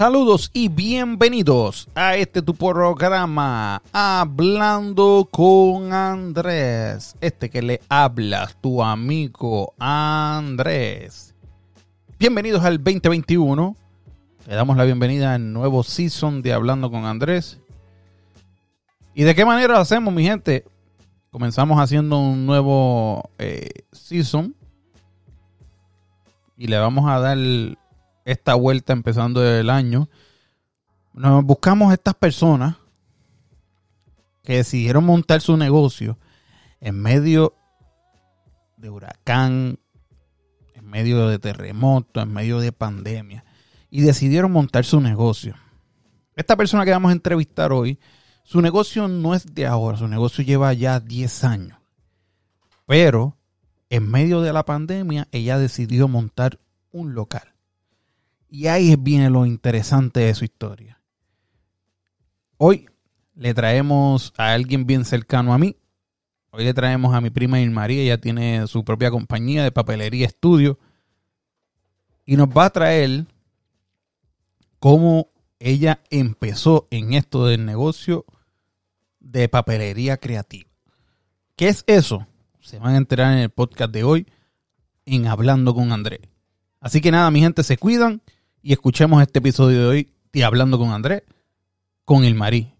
Saludos y bienvenidos a este tu programa Hablando con Andrés. Este que le hablas, tu amigo Andrés. Bienvenidos al 2021. Le damos la bienvenida al nuevo season de Hablando con Andrés. ¿Y de qué manera lo hacemos, mi gente? Comenzamos haciendo un nuevo eh, season. Y le vamos a dar esta vuelta empezando el año. Nos buscamos estas personas que decidieron montar su negocio en medio de huracán, en medio de terremoto, en medio de pandemia. Y decidieron montar su negocio. Esta persona que vamos a entrevistar hoy, su negocio no es de ahora, su negocio lleva ya 10 años. Pero en medio de la pandemia, ella decidió montar un local. Y ahí viene lo interesante de su historia. Hoy le traemos a alguien bien cercano a mí. Hoy le traemos a mi prima Irmaría. Ella tiene su propia compañía de papelería estudio. Y nos va a traer cómo ella empezó en esto del negocio de papelería creativa. ¿Qué es eso? Se van a enterar en el podcast de hoy en Hablando con Andrés. Así que nada, mi gente, se cuidan y escuchemos este episodio de hoy de Hablando con Andrés con el Marí.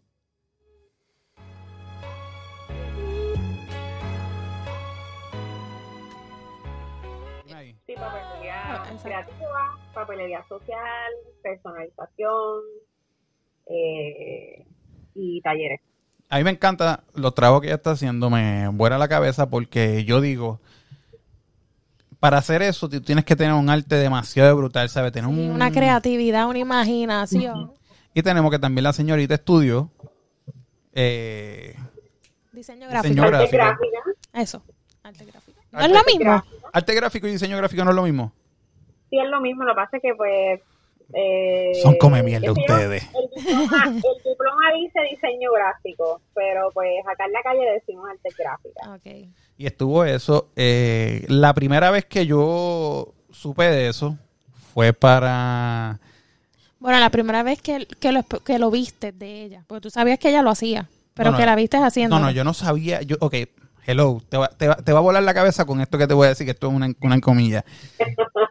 Sí, papelería creativa, papelería social, personalización eh, y talleres. A mí me encanta los trabajos que ella está haciendo, me vuela la cabeza porque yo digo, para hacer eso tú tienes que tener un arte demasiado brutal, ¿sabes? Tener un- Una creatividad, una imaginación. Y tenemos que también la señorita estudió eh, Diseño gráfico. Arte gráfico. gráfica. Eso. Arte gráfico. ¿No Arte es lo mismo? gráfica. arte gráfico y diseño gráfico no es lo mismo. Sí, es lo mismo, lo que pasa es que pues... eh, Son come mierda ustedes. El diploma, el diploma dice diseño gráfico, pero pues acá en la calle le decimos arte gráfica. Ok. Y estuvo eso. eh, la primera vez que yo supe de eso fue para... Bueno, la primera vez que, que, lo, que lo viste de ella, porque tú sabías que ella lo hacía, pero No, no. que la viste haciendo. No, no, yo no sabía. Yo, ok, hello. Te va, te, va, te va a volar la cabeza con esto que te voy a decir, que esto es una, una comilla.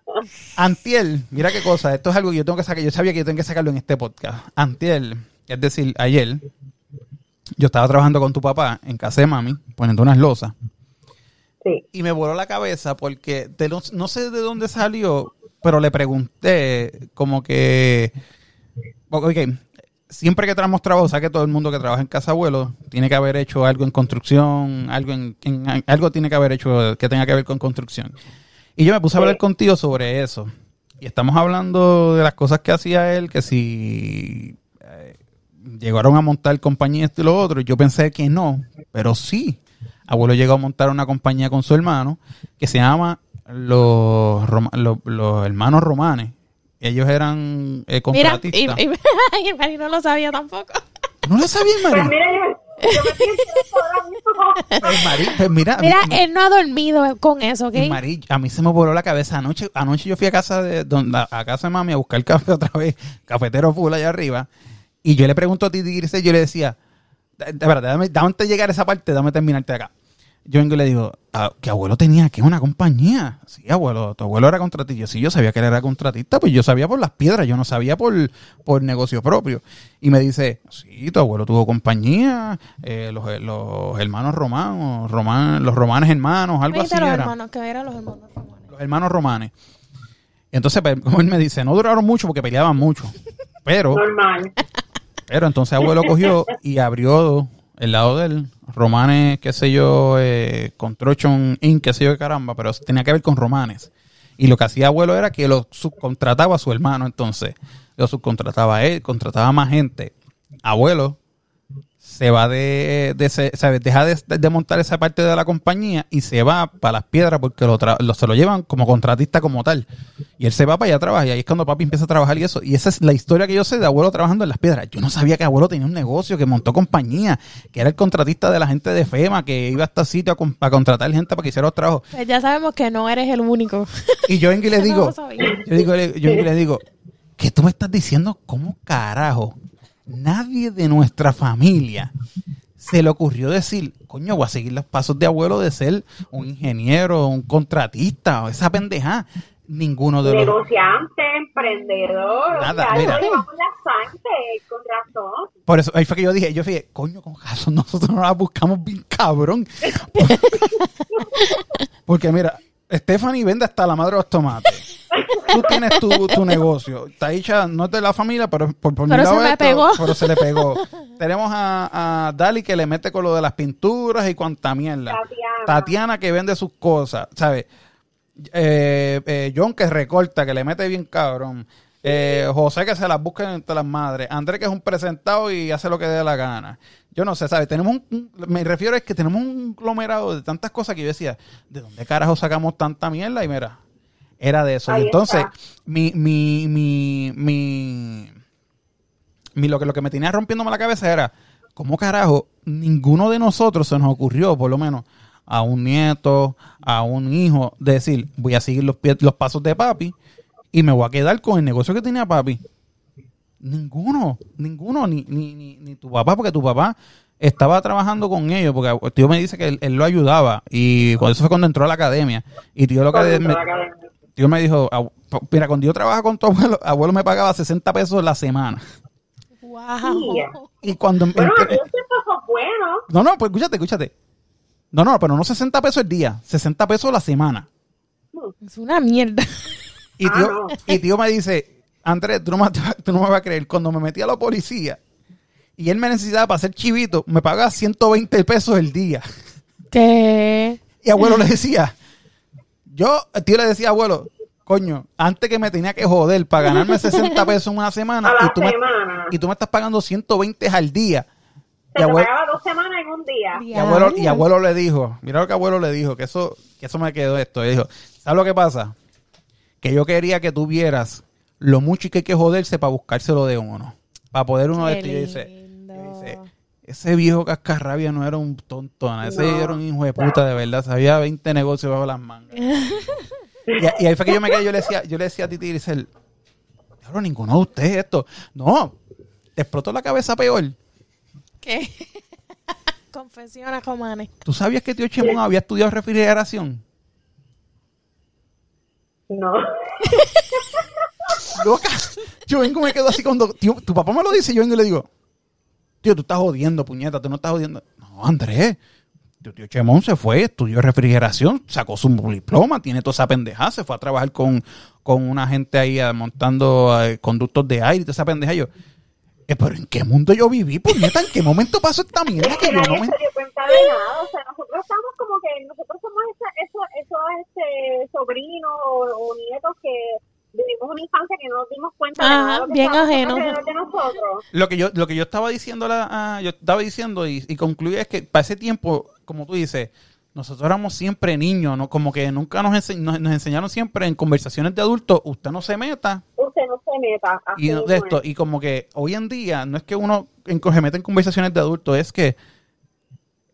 Antiel, mira qué cosa. Esto es algo que yo tengo que sacar. Yo sabía que yo tengo que sacarlo en este podcast. Antiel, es decir, ayer, yo estaba trabajando con tu papá en casa de mami, poniendo unas losas. Sí. Y me voló la cabeza porque de los- no sé de dónde salió, pero le pregunté como que... Ok, siempre que traemos trabajo, o sea que todo el mundo que trabaja en casa abuelo tiene que haber hecho algo en construcción, algo en, en- algo tiene que haber hecho que tenga que ver con construcción. Y yo me puse a hablar Sí. contigo sobre eso. Y estamos hablando de las cosas que hacía él, que si eh, llegaron a montar compañía esto y lo otro. Yo pensé que no, pero sí. Abuelo llegó a montar una compañía con su hermano que se llama los, Roma- los, los hermanos romanes. Ellos eran eh, Mira, y, contratistas. y, no lo sabía tampoco. ¿No lo sabía, Pues María? Mira, yo, me ahora mismo. Pues, pues mira, Mira, mi- él no ha dormido con eso, ¿ok? Y Mari, a mí se me voló la cabeza anoche. Anoche yo fui a casa de donde, a casa de mami a buscar café otra vez, cafetero full allá arriba. Y yo le pregunto a ti, Grisel, yo le decía, de, verdad, dame, dame antes de llegar a esa parte, dame terminarte acá. Yo vengo y le digo, "Ah, que abuelo tenía que una compañía. Sí, abuelo, tu abuelo era contratista. Yo, sí, yo sabía que él era contratista, pues yo sabía por las piedras, yo no sabía por, por negocio propio. Y me dice, sí, tu abuelo tuvo compañía, eh, los, los hermanos romanos, roman, los romanes hermanos, algo así los era hermanos, que eran los hermanos romanos. los hermanos romanes. Entonces, pues, como él me dice, no duraron mucho porque peleaban mucho. Pero, Normal. pero entonces abuelo cogió y abrió el lado de él, romanes, qué sé yo, eh, Construction Inc., qué sé yo, caramba, pero tenía que ver con romanes. Y lo que hacía abuelo era que lo subcontrataba a su hermano, entonces. Lo subcontrataba a él, contrataba más gente. Abuelo se va de, de ese- ¿sabes? deja de, de montar esa parte de la compañía y se va para las piedras porque lo, tra- lo- se lo llevan como contratista como tal. Y él se va para allá a trabajar y ahí es cuando papi empieza a trabajar y eso. Y esa es la historia que yo sé de abuelo trabajando en las piedras. Yo no sabía que abuelo tenía un negocio, que montó compañía, que era el contratista de la gente de FEMA, que iba a este sitio a, con- a contratar gente para que hiciera los trabajos. Pues ya sabemos que no eres el único. Y yo vengo y le No digo, sabía. yo, digo, yo vengo y le digo, ¿Qué tú me estás diciendo? ¿Cómo carajo? Nadie de nuestra familia se le ocurrió decir, coño, voy a seguir los pasos de abuelo de ser un ingeniero, un contratista, o esa pendeja. Ninguno de los... Negociante, emprendedor. Nada, o sea, mira. sangre, con razón. Por eso, ahí fue que yo dije, yo fui, coño, con razón, nosotros no la buscamos bien cabrón. Porque mira, Stephanie vende hasta la madre de los tomates. Tú tienes tu, tu negocio. Taisha no es de la familia, pero por, por mi Pero lado se me esto, pegó. Pero se le pegó. Tenemos a, a Dali que le mete con lo de las pinturas y cuanta mierda. Tatiana. Tatiana que vende sus cosas, ¿sabes? Eh, eh, John que recorta, que le mete bien cabrón. Eh, José que se las busca entre las madres. Andrés que es un presentado y hace lo que dé la gana. Yo no sé, ¿sabes? Tenemos un, un- me refiero es que tenemos un conglomerado de tantas cosas que yo decía, ¿de dónde carajo sacamos tanta mierda? Y mira, era de eso. Y entonces, está. mi, mi, mi, mi, mi- lo que lo que me tenía rompiéndome la cabeza era, ¿cómo carajo ninguno de nosotros se nos ocurrió, por lo menos, a un nieto, a un hijo, de decir, voy a seguir los, pie- los pasos de papi y me voy a quedar con el negocio que tenía papi? Ninguno, ninguno, ni, ni, ni, ni tu papá, porque tu papá estaba trabajando con ellos, porque el tío me dice que él, él lo ayudaba y cuando eso fue cuando entró a la academia y tío lo que me- tío me dijo, "Abu- mira, cuando yo trabajaba con tu abuelo, abuelo me pagaba 60 pesos la semana. Wow. Y cuando Bueno, entré- buenos. no, no, pues escúchate, escúchate. No, no, pero no 60 pesos el día, 60 pesos la semana. Es una mierda. Y Ah, tío, no. y tío me dice, Andrés, tú no, me, tú no me vas a creer, cuando me metí a la policía y él me necesitaba para hacer chivito, me pagaba 120 pesos el día. ¿Qué? Y abuelo le decía, yo, el tío le decía, abuelo, coño, antes que me tenía que joder para ganarme 60 pesos en una semana, A la y tú, me, semana. y tú me estás pagando 120 al día. Se Y te abuelo, pagaba dos semanas en un día. y abuelo, y abuelo le dijo, mira lo que abuelo le dijo, que eso, que eso me quedó esto. Le dijo, ¿sabes lo que pasa? Que yo quería que tú vieras lo mucho que hay que joderse para buscárselo de uno. Para poder uno de estos. Y dice, lindo. y dice, ese viejo cascarrabia no era un tontón, ese No. era un hijo de puta de verdad, sabía 20 negocios bajo las mangas. y, y ahí fue que yo me quedé, yo le decía, yo le decía a Titi Grisel, claro, ninguno de ustedes esto. No, te explotó la cabeza peor. ¿Qué? Confesiona, Romane. ¿Tú sabías que tío Chemón había estudiado refrigeración? No. Loca. Yo vengo y me quedo así cuando tío, tu papá me lo dice, yo vengo y le digo, tío, tú estás jodiendo, puñeta, tú no estás jodiendo. No, Andrés, tu tío Chemón se fue, estudió refrigeración, sacó su diploma, tiene toda esa pendejada, se fue a trabajar con, con una gente ahí montando conductos de aire y toda esa pendeja. Yo, eh, pero ¿en qué mundo yo viví, puñeta? ¿En qué momento pasó esta mierda que que yo nadie no me... se dio cuenta de nada. O sea, nosotros estamos como que, nosotros somos esa- esos, esos este, sobrinos o, o nietos que vivimos una infancia que no nos dimos cuenta de Ajá, nada. de lo que bien alrededor de nosotros. Lo que yo, lo que yo estaba diciendo, la, ah, yo estaba diciendo y, y concluí es que para ese tiempo, como tú dices, nosotros éramos siempre niños, ¿no? Como que nunca nos, ense- nos, nos enseñaron siempre en conversaciones de adultos, usted no se meta Usted no se meta. así y de esto. es. Y como que hoy en día no es que uno en- se meta en conversaciones de adultos, es que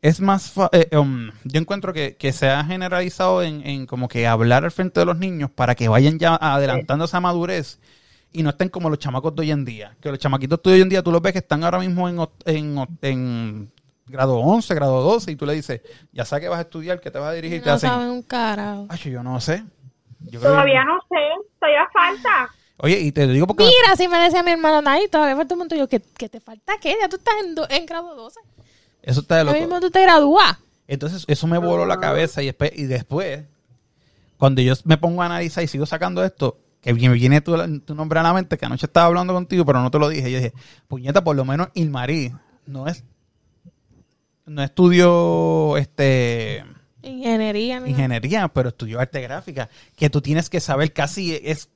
es más... fa- eh, um, yo encuentro que, que se ha generalizado en, en como que hablar al frente de los niños para que vayan ya adelantando esa madurez y no estén como los chamacos de hoy en día. Que los chamaquitos de hoy en día tú los ves que están ahora mismo en, en, en grado 11, grado 12 y tú le dices, ya sabes que vas a estudiar, que te vas a dirigir, te No hacen... saben un carajo. Ay, yo no sé. Yo creo que- Todavía no sé, todavía falta. Oye, y te digo porque... Mira, así me decía mi hermano, Nay, todavía falta un montón. Yo, ¿qué, qué te falta qué? Ya tú estás en, do- en grado 12. Eso está de loco. mismo tú te gradúas. Entonces, eso me voló la cabeza y después, y después, cuando yo me pongo a analizar y sigo sacando esto, que me viene tu, tu nombre a la mente, que anoche estaba hablando contigo, pero no te lo dije. Yo dije, puñeta, por lo menos Ilmarí no es, no estudió este Ingeniería. ingeniería, pero estudió arte gráfica, que tú tienes que saber casi, es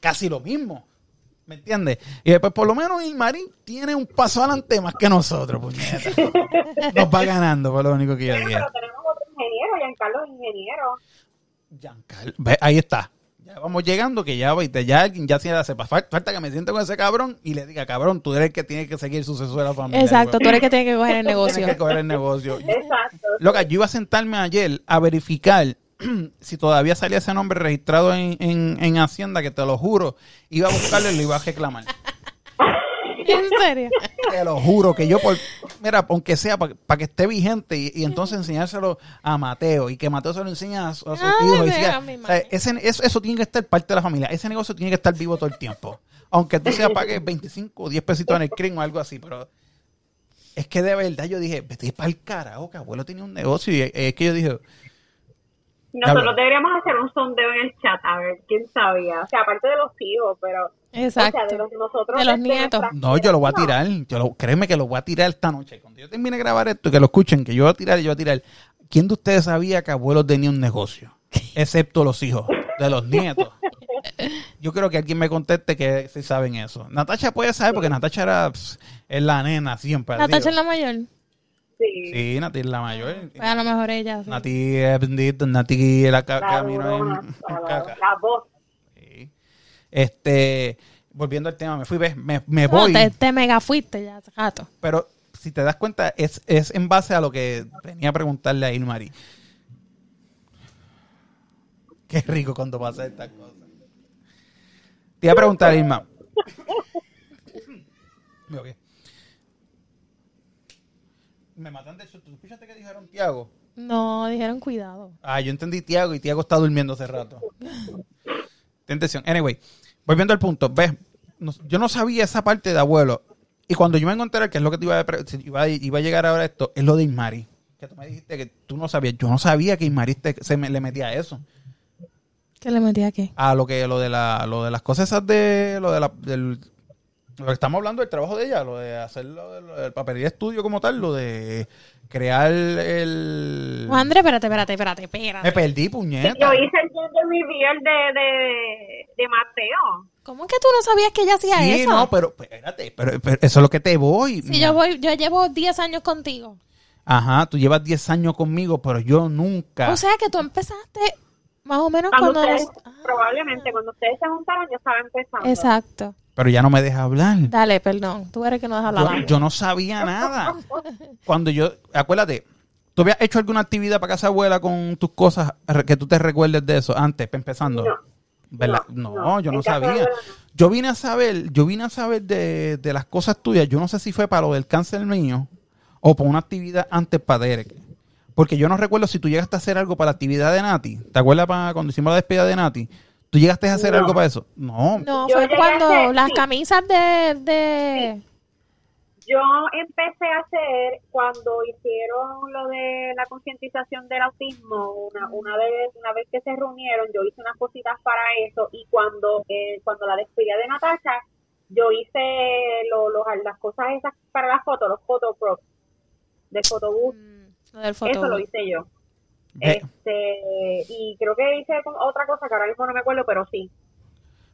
casi lo mismo. ¿Me entiendes? Y después, por lo menos, Ilmarí tiene un paso adelante más que nosotros, puñeta. Nos va ganando, por lo único que yo dije. pero tenemos otro ingeniero, Giancarlo es ingeniero. Giancarlo. Ve, ahí está. Ya vamos llegando, que ya, viste, ya alguien ya se la sepa. Fal- Falta que me siente con ese cabrón y le diga, cabrón, tú eres el que tiene que seguir el sucesor de la familia. Exacto, tú eres el que tiene que coger el Tienes negocio. que coger el negocio. Exacto. Loca, yo iba a sentarme ayer a verificar si todavía salía ese nombre registrado en, en, en Hacienda, que te lo juro, iba a buscarlo y lo iba a reclamar. ¿En serio? Te lo juro que yo, por, mira, aunque sea para que esté vigente y, y entonces enseñárselo a Mateo y que Mateo se lo enseñe a, su- a sus Ay, hijos. o sea, ese, eso, eso tiene que estar parte de la familia. Ese negocio tiene que estar vivo todo el tiempo. Aunque tú se pagues 25 o 10 pesitos en el crimen o algo así, pero es que de verdad yo dije, vete para el carajo, que abuelo tenía un negocio y es que yo dije, Nosotros deberíamos hacer un sondeo en el chat, a ver quién sabía. O sea, aparte de los hijos, pero. Exacto. O sea, de los, nosotros. De los este, nietos. No, yo lo voy a tirar. Yo lo, créeme que lo voy a tirar esta noche. Cuando yo termine de grabar esto, que lo escuchen, que yo voy a tirar, yo voy a tirar. ¿Quién de ustedes sabía que abuelo tenía un negocio? Excepto los hijos, de los nietos. Yo creo que alguien me conteste que sí saben eso. Natacha puede saber porque Natacha era es la nena siempre. Natacha es la mayor. Sí. Sí, Nati es la mayor. Pues a lo mejor ella. sí. Nati es bendita, Nati es la ca- La camino en la, caca. la voz. Sí. Este, volviendo al tema, me fui, ves, me, me No, voy. te, te mega fuiste ya hace rato. Pero si te das cuenta, es, es en base a lo que venía a preguntarle a Ilmari. Qué rico cuando pasa estas cosas. Te iba a preguntar, Irma. Ok. Me matan de susto. ¿Tú escuchaste que dijeron Tiago? No, dijeron cuidado. Ah, yo entendí Tiago y Tiago está durmiendo hace rato. Ten atención. Anyway, volviendo al punto. Ves, no- yo no sabía esa parte de abuelo. Y cuando yo me encontré, que es lo que te iba a, iba, a- iba a llegar ahora esto, es lo de Ismari. Que tú me dijiste que tú no sabías. Yo no sabía que Ismari te- se me, le metía a eso. ¿Qué le metí aquí? A lo que lo de la, lo de las cosas esas de lo de la, del lo que estamos hablando del trabajo de ella, lo de hacer lo, de- lo del papelería estudio como tal, lo de crear el Juan Andrés, espérate, espérate, espérate, espérate. me perdí, Sí, puñeta. yo hice el gender reveal de, de, de Mateo. ¿Cómo que tú no sabías que ella hacía Sí, eso? no, pero espérate, pero, pero eso es lo que te voy. Si yo voy, yo llevo 10 años contigo. Ajá, tú llevas 10 años conmigo, pero yo nunca. O sea que tú empezaste más o menos Cuando cuando... ustedes, eres- probablemente cuando ustedes se juntaron, yo estaba empezando. Exacto. Pero ya no me deja hablar. Dale, perdón. Tú eres que no dejas hablar. Yo, yo no sabía nada. Cuando yo, acuérdate, ¿tú habías hecho alguna actividad para casa abuela con tus cosas que tú te recuerdes de eso antes, empezando? No. ¿Verdad? No, No, no. yo no sabía. abuela no. Yo vine a saber, yo vine a saber de, de las cosas tuyas. Yo no sé si fue para lo del cáncer mío o para una actividad antes para Derek. Porque yo no recuerdo si tú llegaste a hacer algo para la actividad de Nati. ¿Te acuerdas para cuando hicimos la despedida de Nati? ¿Tú llegaste a hacer No. algo para eso? No. No, fue cuando hacer- las sí. camisas de... de... Yo empecé a hacer cuando hicieron lo de la concientización del autismo, una, una vez una vez que se reunieron, yo hice unas cositas para eso y cuando eh, cuando la despedida de Natasha, yo hice lo, los- las cosas esas para las fotos, los photoprops del fotobús, Mm, Lo del eso lo hice yo. Este, y creo que hice otra cosa que ahora mismo no me acuerdo, pero sí.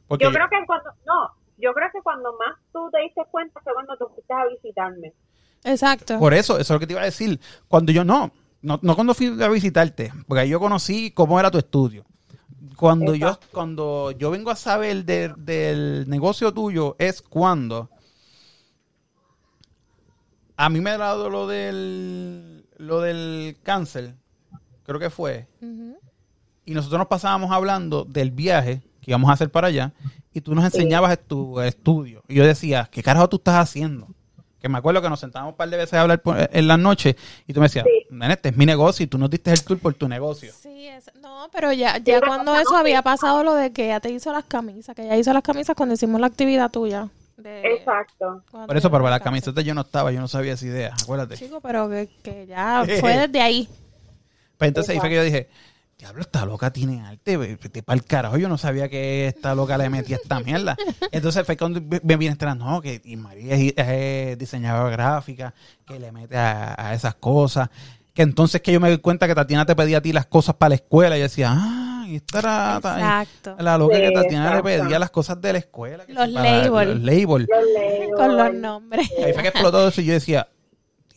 porque Yo creo que cuando, no, yo creo que cuando más tú te diste cuenta fue cuando tú fuiste a visitarme. Exacto. Por eso, eso es lo que te iba a decir. Cuando yo no, no, no cuando fui a visitarte, porque ahí yo conocí cómo era tu estudio. Cuando yo, cuando yo vengo a saber de- del negocio tuyo es cuando a mí me ha dado lo del lo del cáncer, creo que fue, y nosotros nos pasábamos hablando del viaje que íbamos a hacer para allá, y tú nos enseñabas tu estudio. Y yo decía, ¿qué carajo tú estás haciendo? Que me acuerdo que nos sentábamos un par de veces a hablar por- en las noches, y tú me decías, Sí. nene, este es mi negocio, y tú nos diste el tour por tu negocio. Sí, es- no, pero ya, ya cuando no, eso no, había pasado lo de que ella te hizo las camisas, que ella hizo las camisas cuando hicimos la actividad tuya. de- Exacto. cuando Por eso, pero para la camiseta yo no estaba, yo no sabía esa idea, acuérdate. Chico, pero que, que ya fue desde ahí. Pues entonces ahí fue que yo dije, diablo, esta loca tiene arte, vete para el carajo, yo no sabía que esta loca le metía esta mierda. Entonces fue cuando me viene entrando, no, que y María es, es diseñadora gráfica, que le mete a, a esas cosas. Que entonces que yo me doy cuenta que Tatiana te pedía a ti las cosas para la escuela, y yo decía, ah, y esta era Exacto. la loca que Sí, Tatiana le pedía las cosas de la escuela. Los sí, labels. Los labels. Con los nombres. Ahí fue que explotó eso y yo decía,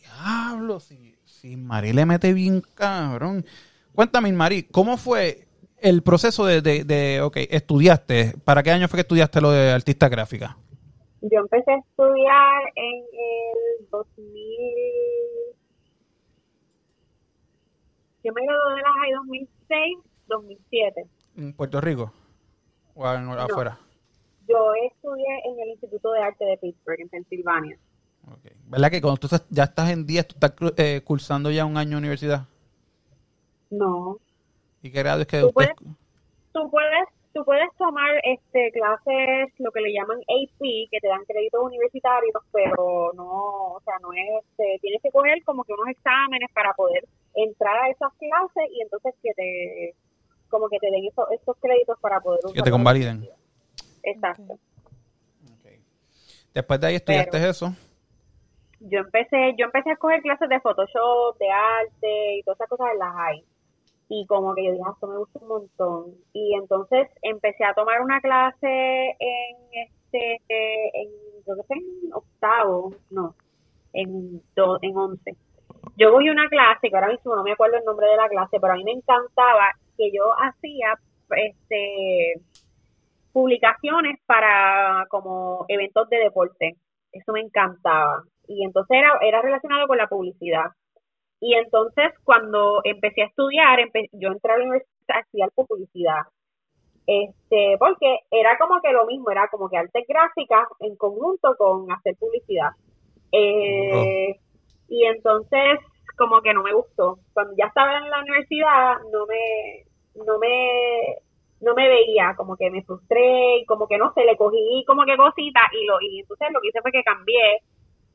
diablo, si Mari le mete bien cabrón. Cuéntame, Mari, ¿cómo fue el proceso de, de, de, ok, estudiaste? ¿Para qué año fue que estudiaste lo de artista gráfica? Yo empecé a estudiar en el 2000. Yo me gradué de la high 2006 2007. ¿En Puerto Rico? ¿O en- afuera? Yo estudié en el Instituto de Arte de Pittsburgh, en Pensilvania. ¿Verdad que cuando tú estás- ya estás en 10, tú estás eh, cursando ya un año de universidad? No. ¿Y qué grado es que Tú usted- Tú puedes, tú puedes tomar este clases, lo que le llaman AP, que te dan créditos universitarios, pero no, o sea, no es, este, tienes que coger como que unos exámenes para poder entrar a esas clases y entonces que te, como que te den esos, esos créditos para poder que te convaliden? Exacto. Después de ahí estudiaste Pero- eso. Yo empecé yo empecé a coger clases de Photoshop, de arte y todas esas cosas en las hay. Y como que yo dije, "Ah, esto me gusta un montón. Y entonces empecé a tomar una clase en este, en, creo que fue en octavo, no, en, do- en once. Yo cogí una clase, que ahora mismo no me acuerdo el nombre de la clase, pero a mí me encantaba que yo hacía este publicaciones para como eventos de deporte. Eso me encantaba. Y entonces era, era relacionado con la publicidad. Y entonces cuando empecé a estudiar, empe- yo entré a la universidad a estudiar publicidad. Este, porque era como que lo mismo, era como que artes gráficas en conjunto con hacer publicidad. Eh, Y entonces como que no me gustó. Cuando ya estaba en la universidad no me, no me, no me veía, como que me frustré como que no sé, le cogí como que cositas y lo, y entonces lo que hice fue que cambié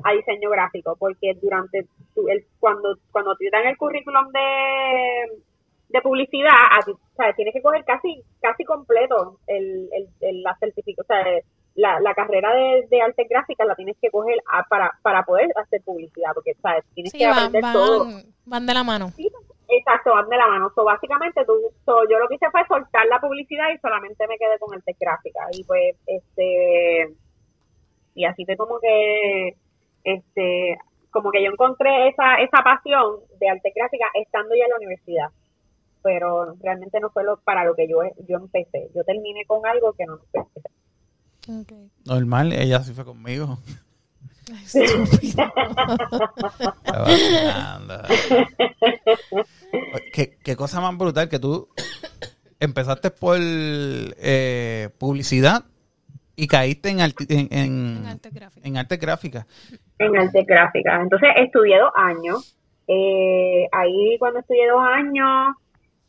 a diseño gráfico, porque durante tu- el, cuando, cuando te dan el currículum de, de publicidad, a ti, o sea, tienes que coger casi, casi completo el, el, el- la certificación, o sea, la, la carrera de, de artes gráficas la tienes que coger a- para, para poder hacer publicidad, porque ¿sabes? tienes Sí, que van, aprender todo. van, van de la mano. Sí, exacto, van de la mano. So, básicamente, tú, so, yo lo que hice fue soltar la publicidad y solamente me quedé con artes gráficas. Y pues, este, y así fue como que, este, como que yo encontré esa, esa pasión de arte gráfica estando ya en la universidad. Pero realmente no fue lo, para lo que yo, yo empecé. Yo terminé con algo que no empecé. Ok. Normal, ella sí fue conmigo. Estúpido. ¿Qué, qué cosa más brutal que tú empezaste por eh, publicidad y caíste en, arti- en, en, En arte gráfico. en arte gráfica. en arte gráfica. Entonces estudié dos años. Eh, ahí cuando estudié dos años,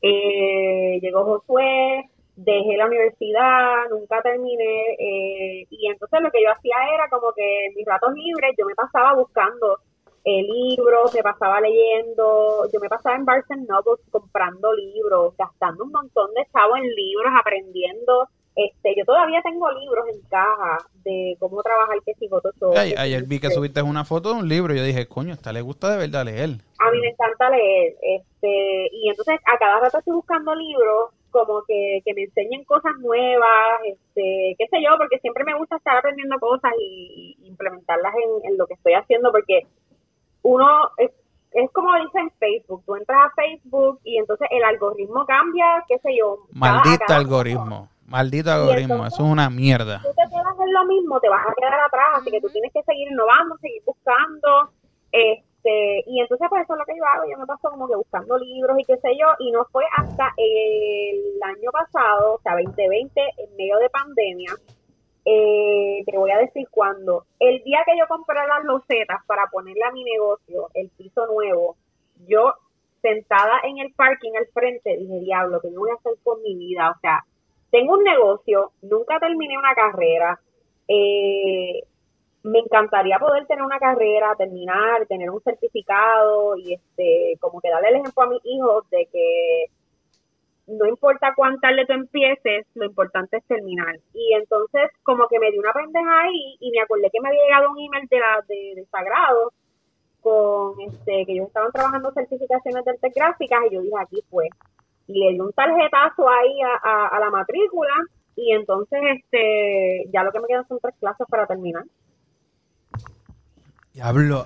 eh, llegó Josué, dejé la universidad, nunca terminé. eh, y entonces lo que yo hacía era como que en mis ratos libres yo me pasaba buscando eh, libros, me pasaba leyendo, yo me pasaba en Barnes and Noble comprando libros, gastando un montón de chavo en libros, aprendiendo. Este, yo todavía tengo libros en caja de cómo trabajar que si Photoshop. Ay, ayer vi que subiste una foto de un libro y yo dije, coño, esta le gusta de verdad leer. a mí me encanta leer, este, y entonces a cada rato estoy buscando libros como que, que me enseñen cosas nuevas, este, qué sé yo, porque siempre me gusta estar aprendiendo cosas y, y implementarlas en, en lo que estoy haciendo, porque uno es, es como dice en Facebook, tú entras a Facebook y entonces el algoritmo cambia, qué sé yo. Maldito cada- algoritmo. Maldito algoritmo. entonces- Eso es una mierda. tú te quedas en lo mismo, te vas a quedar atrás, así que tú tienes que seguir innovando, seguir buscando, este, y entonces pues eso es lo que yo hago, yo me paso como que buscando libros y qué sé yo, y no fue hasta el año pasado, o sea, 2020, en medio de pandemia, eh, te voy a decir cuándo, el día que yo compré las losetas para ponerle a mi negocio, el piso nuevo, yo sentada en el parking al frente, dije, diablo, ¿qué voy a hacer con mi vida? O sea, tengo un negocio, nunca terminé una carrera, eh, me encantaría poder tener una carrera, terminar, tener un certificado y este, como que darle el ejemplo a mis hijos de que no importa cuán tarde tú empieces, lo importante es terminar. Y entonces como que me dio una pendeja ahí y me acordé que me había llegado un email de la de, de Sagrado con este que ellos estaban trabajando certificaciones de artes gráficas y yo dije aquí fue y le di un tarjetazo ahí a, a, a la matrícula y entonces este ya lo que me quedan son tres clases para terminar Diablo.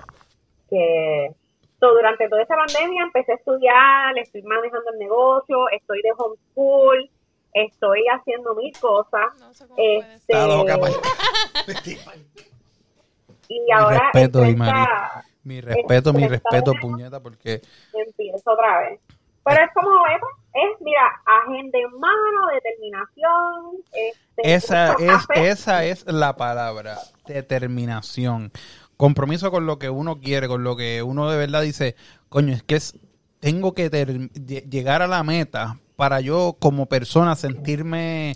que so, durante toda esta pandemia empecé a estudiar, estoy manejando el negocio, estoy de homeschool, estoy haciendo mil cosas. No sé cómo puede ser. Este, Está loca, y Mi ahora respeto, Imari. 30 Mi respeto, mi respeto, puñeta, porque empiezo otra vez. Pero es como, eh, pues, es, mira, agenda en mano, determinación. Este, Esa es, café. esa es la palabra, determinación. Compromiso con lo que uno quiere, con lo que uno de verdad dice, coño, es que es, tengo que llegar a la meta para yo como persona sentirme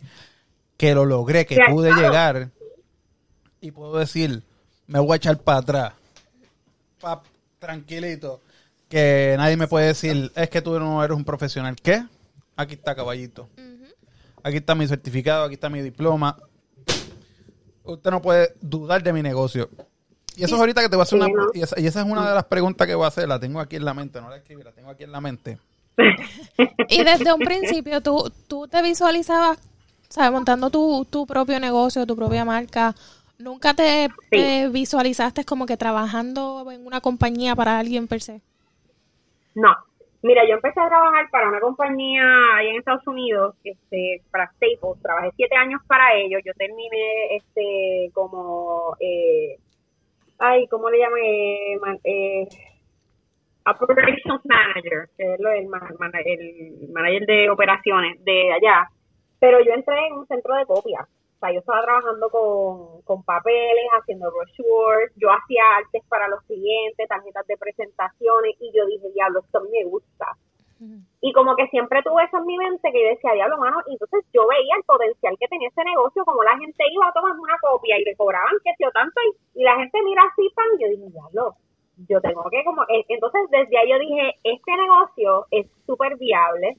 que lo logré, que pude claro. llegar y puedo decir, me voy a echar para atrás, Pa- tranquilito, que nadie me puede decir, es que tú no eres un profesional. ¿Qué? Aquí está, caballito. Aquí está mi certificado, aquí está mi diploma. Usted no puede dudar de mi negocio. Y eso es ahorita que te voy a hacer una... Y esa, y esa es una de las preguntas que voy a hacer. La tengo aquí en la mente, no la escribí, la tengo aquí en la mente. Y desde un principio tú, tú te visualizabas, ¿sabes? Montando tu, tu propio negocio, tu propia marca. ¿Nunca te Sí. eh, visualizaste como que trabajando en una compañía para alguien per se? No. Mira, yo empecé a trabajar para una compañía ahí en Estados Unidos, este, para Staples. Trabajé siete años para ellos. Yo terminé este como, eh, ay, ¿cómo le llaman? Eh, man- eh, Operations Manager, que es lo del ma- mana- el manager de operaciones de allá. Pero yo entré en un centro de copias. O sea, yo estaba trabajando con, con papeles, haciendo brochures, yo hacía artes para los clientes, tarjetas de presentaciones, y yo dije, diablo, esto me gusta. Y como que siempre tuve eso en mi mente que decía, diablo, mano, y entonces yo veía el potencial que tenía ese negocio, como la gente iba a tomar una copia y le cobraban que yo tanto, y, la gente mira así, pan, y yo dije, diablo, yo tengo que como, eh, entonces desde ahí yo dije, este negocio es súper viable,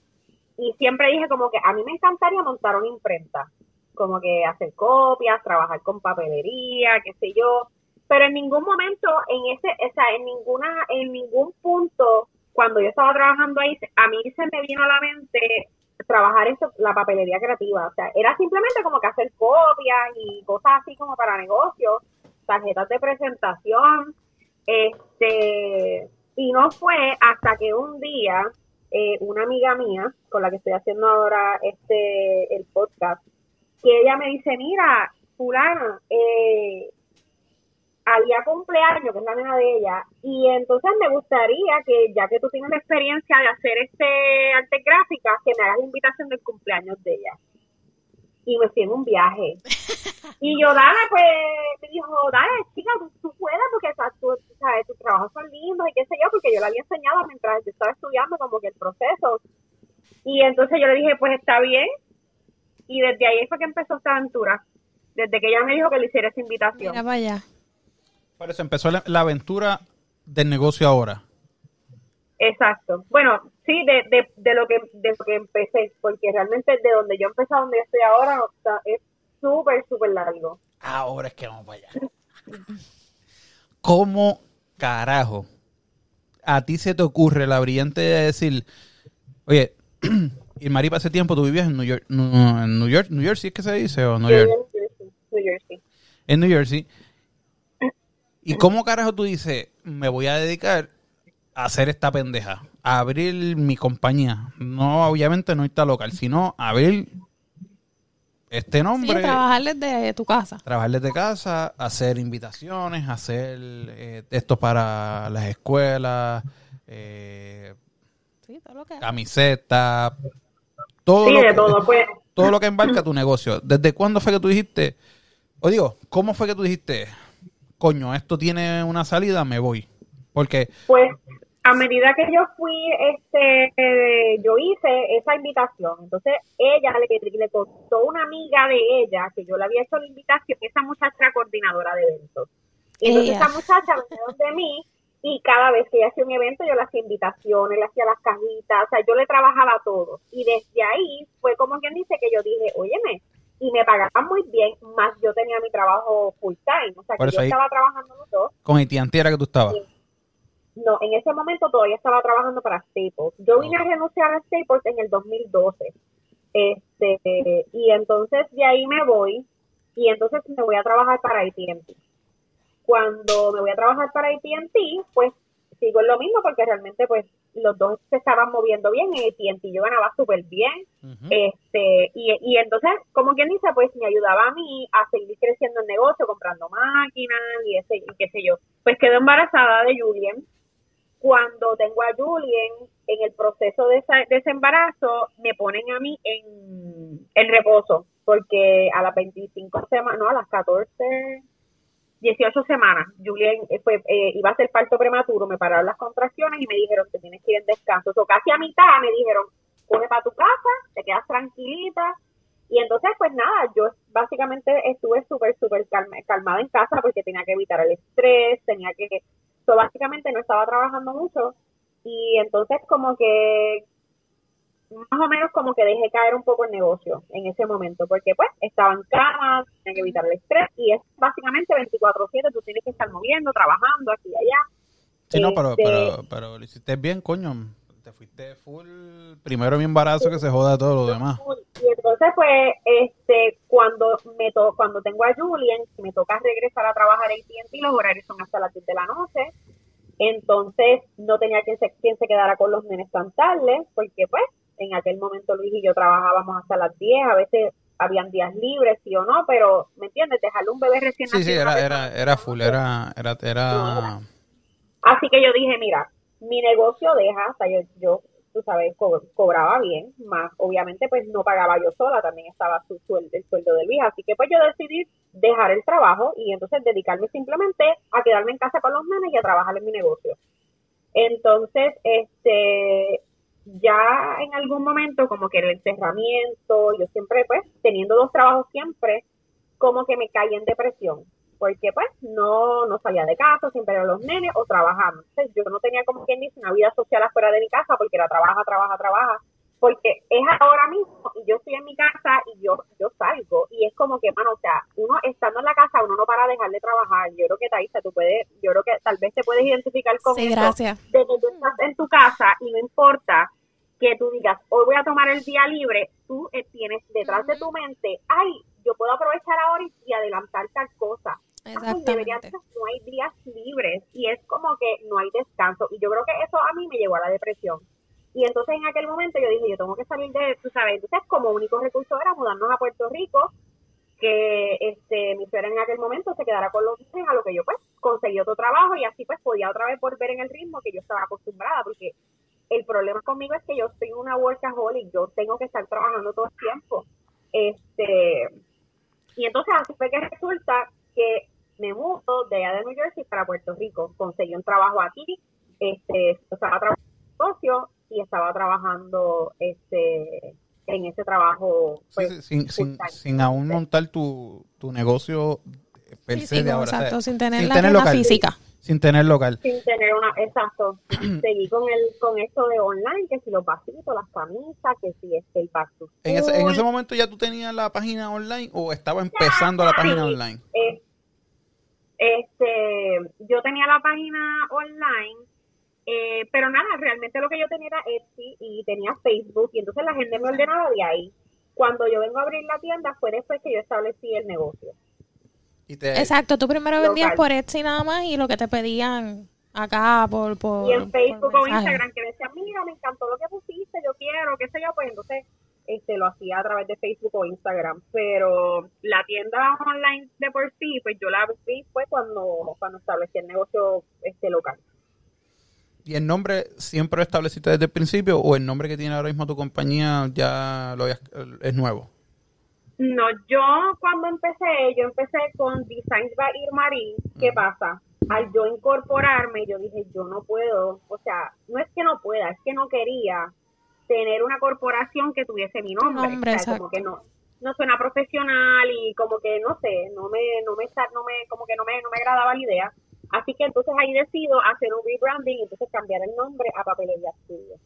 y siempre dije como que a mí me encantaría montar una imprenta, como que hacer copias, trabajar con papelería, qué sé yo, pero en ningún momento, en ese, o sea, en ninguna, en ningún punto, cuando yo estaba trabajando ahí, a mí se me vino a la mente trabajar eso, la papelería creativa, o sea, era simplemente como que hacer copias y cosas así como para negocios, tarjetas de presentación, este, y no fue hasta que un día eh, una amiga mía, con la que estoy haciendo ahora este el podcast, que ella me dice, mira, fulana, eh, había cumpleaños, que es la nena de ella, y entonces me gustaría que, ya que tú tienes la experiencia de hacer este arte gráfica, que me hagas la invitación del cumpleaños de ella. Y me fui en un viaje. Y yo, dale, pues, me dijo, dale, chica, tú, tú puedes, porque o sea, tú, sabes, tus trabajos son lindos y qué sé yo, porque yo le había enseñado mientras yo estaba estudiando como que el proceso. Y entonces yo le dije, pues está bien. Y desde ahí fue que empezó esta aventura. Desde que ella me dijo que le hiciera esa invitación. Mira allá. Por eso empezó la, la aventura del negocio ahora. Exacto. Bueno, sí, de, de, de lo que de lo que empecé, porque realmente de donde yo empecé a donde yo estoy ahora o sea, es súper, súper largo. Ahora es que vamos para allá. ¿Cómo carajo a ti se te ocurre la brillante idea de decir, oye, y Mari, para ese tiempo tú vivías en New York, no, en New York, New Jersey es que se dice o New Yo York, New Jersey. en New Jersey. ¿Y cómo carajo tú dices, me voy a dedicar a hacer esta pendeja, a abrir mi compañía? No, obviamente no está local, sino abrir este Sí, nombre. trabajar desde tu casa. trabajar desde casa, hacer invitaciones, hacer eh, esto para las escuelas, eh, Sí, todo lo que camisetas, todo, Sí, lo que, todo, pues. todo lo que embarca tu negocio. ¿Desde cuándo fue que tú dijiste, o digo, cómo fue que tú dijiste, coño, esto tiene una salida, me voy? Porque, Pues a medida que yo fui, este, eh, yo hice esa invitación. Entonces ella le, le costó una amiga de ella que yo le había hecho la invitación. Esa muchacha era coordinadora de eventos. Y entonces Ella. esa muchacha venía donde mí y cada vez que ella hacía un evento yo le hacía invitaciones, le hacía las cajitas, o sea, yo le trabajaba todo. Y desde ahí fue como quien dice que yo dije, óyeme, y me pagaban muy bien, más yo tenía mi trabajo full time. O sea, Por que yo estaba trabajando los dos. con AT&T era que tú estabas. No, en ese momento todavía estaba trabajando para Staples. Yo vine a renunciar a Staples en el 2012. Este, y entonces de ahí me voy y entonces me voy a trabajar para AT&T. Cuando me voy a trabajar para AT&T, pues sigo en lo mismo porque realmente pues los dos se estaban moviendo bien en AT&T yo ganaba súper bien este y, y entonces como quien dice pues me ayudaba a mí a seguir creciendo el negocio comprando máquinas y ese y qué sé yo. Pues quedé embarazada de Julien. Cuando tengo a Julien en el proceso de, esa- de ese embarazo, me ponen a mí en, en reposo, porque a las 25 semanas, no, a las 14, 18 semanas, Julien eh, fue, eh, iba a ser parto prematuro, me pararon las contracciones y me dijeron que tienes que ir en descanso. O casi a mitad me dijeron, coge para tu casa, te quedas tranquilita. Y entonces, pues nada, yo básicamente estuve súper, súper calma- calmada en casa porque tenía que evitar el estrés, tenía que, so, básicamente no estaba trabajando mucho. Y entonces como que más o menos como que dejé caer un poco el negocio en ese momento, porque pues estaba en cama, tenía que evitar el estrés y es básicamente 24/7, tú tienes que estar moviendo, trabajando aquí y allá. Sí, no, pero, Este- pero, pero lo hiciste bien, coño. Te fuiste full. Primero mi embarazo que se joda todo lo demás. Y entonces pues este cuando me to cuando tengo a Julien, me toca regresar a trabajar en TNT, los horarios son hasta las 10 de la noche. Entonces no tenía quien se, quien se quedara con los nenes tan tarde, porque pues en aquel momento Luis y yo trabajábamos hasta las 10, a veces habían días libres, sí o no, pero ¿me entiendes? Dejarle un bebé recién Sí, sí, nacido era, una era, persona- era full, era, era, era, Así que yo dije, mira, mi negocio deja, o sea, yo, yo tú sabes, co- cobraba bien, más obviamente pues no pagaba yo sola, también estaba su sueldo, el sueldo de Luis, así que pues yo decidí dejar el trabajo y entonces dedicarme simplemente a quedarme en casa con los nenes y a trabajar en mi negocio. Entonces, este, ya en algún momento como que el encerramiento, yo siempre pues teniendo dos trabajos siempre, como que me caí en depresión porque pues no, no salía de casa, siempre eran los nenes o trabajando. Entonces yo no tenía como quien dice una vida social afuera de mi casa porque era trabaja, trabaja, trabaja, porque es ahora mismo y yo estoy en mi casa y yo yo salgo y es como que, mano, o sea, uno estando en la casa uno no para dejar de trabajar. Yo creo que Taisa, tú puedes, yo creo que tal vez te puedes identificar con Sí, eso gracias. de que tú estás en tu casa y no importa que tú digas, hoy voy a tomar el día libre, tú eh, tienes detrás de tu mente, ay, yo puedo aprovechar ahora y, adelantar tal cosa. Ay, debería Exactamente. ser- no hay días libres y es como que no hay descanso. Y yo creo que eso a mí me llevó a la depresión. Y entonces en aquel momento yo dije, yo tengo que salir de, tú sabes, entonces como único recurso era mudarnos a Puerto Rico, que este mi suegra en aquel momento se quedara con los niños, a lo que yo pues conseguí otro trabajo y así pues podía otra vez volver en el ritmo que yo estaba acostumbrada, porque el problema conmigo es que yo soy una workaholic, yo tengo que estar trabajando todo el tiempo. Este, y entonces así fue que resulta que me mudo de allá de New Jersey para Puerto Rico. Conseguí un trabajo aquí, este, estaba trabajando en negocio y estaba trabajando este en ese trabajo pues, sí, sin, sin, aún montar tu, tu negocio per Sí, se sí, de no, ahora. o sea, exacto, sin tener sin la tener tienda local. física. sin tener local. sin tener una exacto seguí con el con esto de online que si los vasitos las camisas que si este el back to En ese, en ese momento ya tú tenías la página online o estaba empezando la página Sí. online. Eh, este, yo tenía la página online, eh, pero nada, realmente lo que yo tenía era Etsy y tenía Facebook y entonces la gente me ordenaba de ahí. Cuando yo vengo a abrir la tienda fue después que yo establecí el negocio. Y te, Exacto, tú primero vendías por Etsy nada más y lo que te pedían acá por, por, y en Facebook o. Instagram que decían, mira, me encantó lo que pusiste, yo quiero, qué sé yo, pues entonces este lo hacía a través de Facebook o Instagram, pero la tienda online de por sí, pues yo la abrí fue cuando cuando establecí el negocio este local. ¿Y el nombre siempre lo estableciste desde el principio o el nombre que tiene ahora mismo tu compañía ya lo es nuevo? No, yo cuando empecé, yo empecé con Designs by Irmarí. ¿Qué pasa? Al yo incorporarme, yo dije, yo no puedo, o sea, no es que no pueda, es que no quería tener una corporación que tuviese mi nombre. nombre, o sea, como que no, no suena profesional y como que no sé, no me, no me, no me, como que no me, no me agradaba la idea. Así que entonces ahí decido hacer un rebranding y entonces cambiar el nombre a Papelería Studio.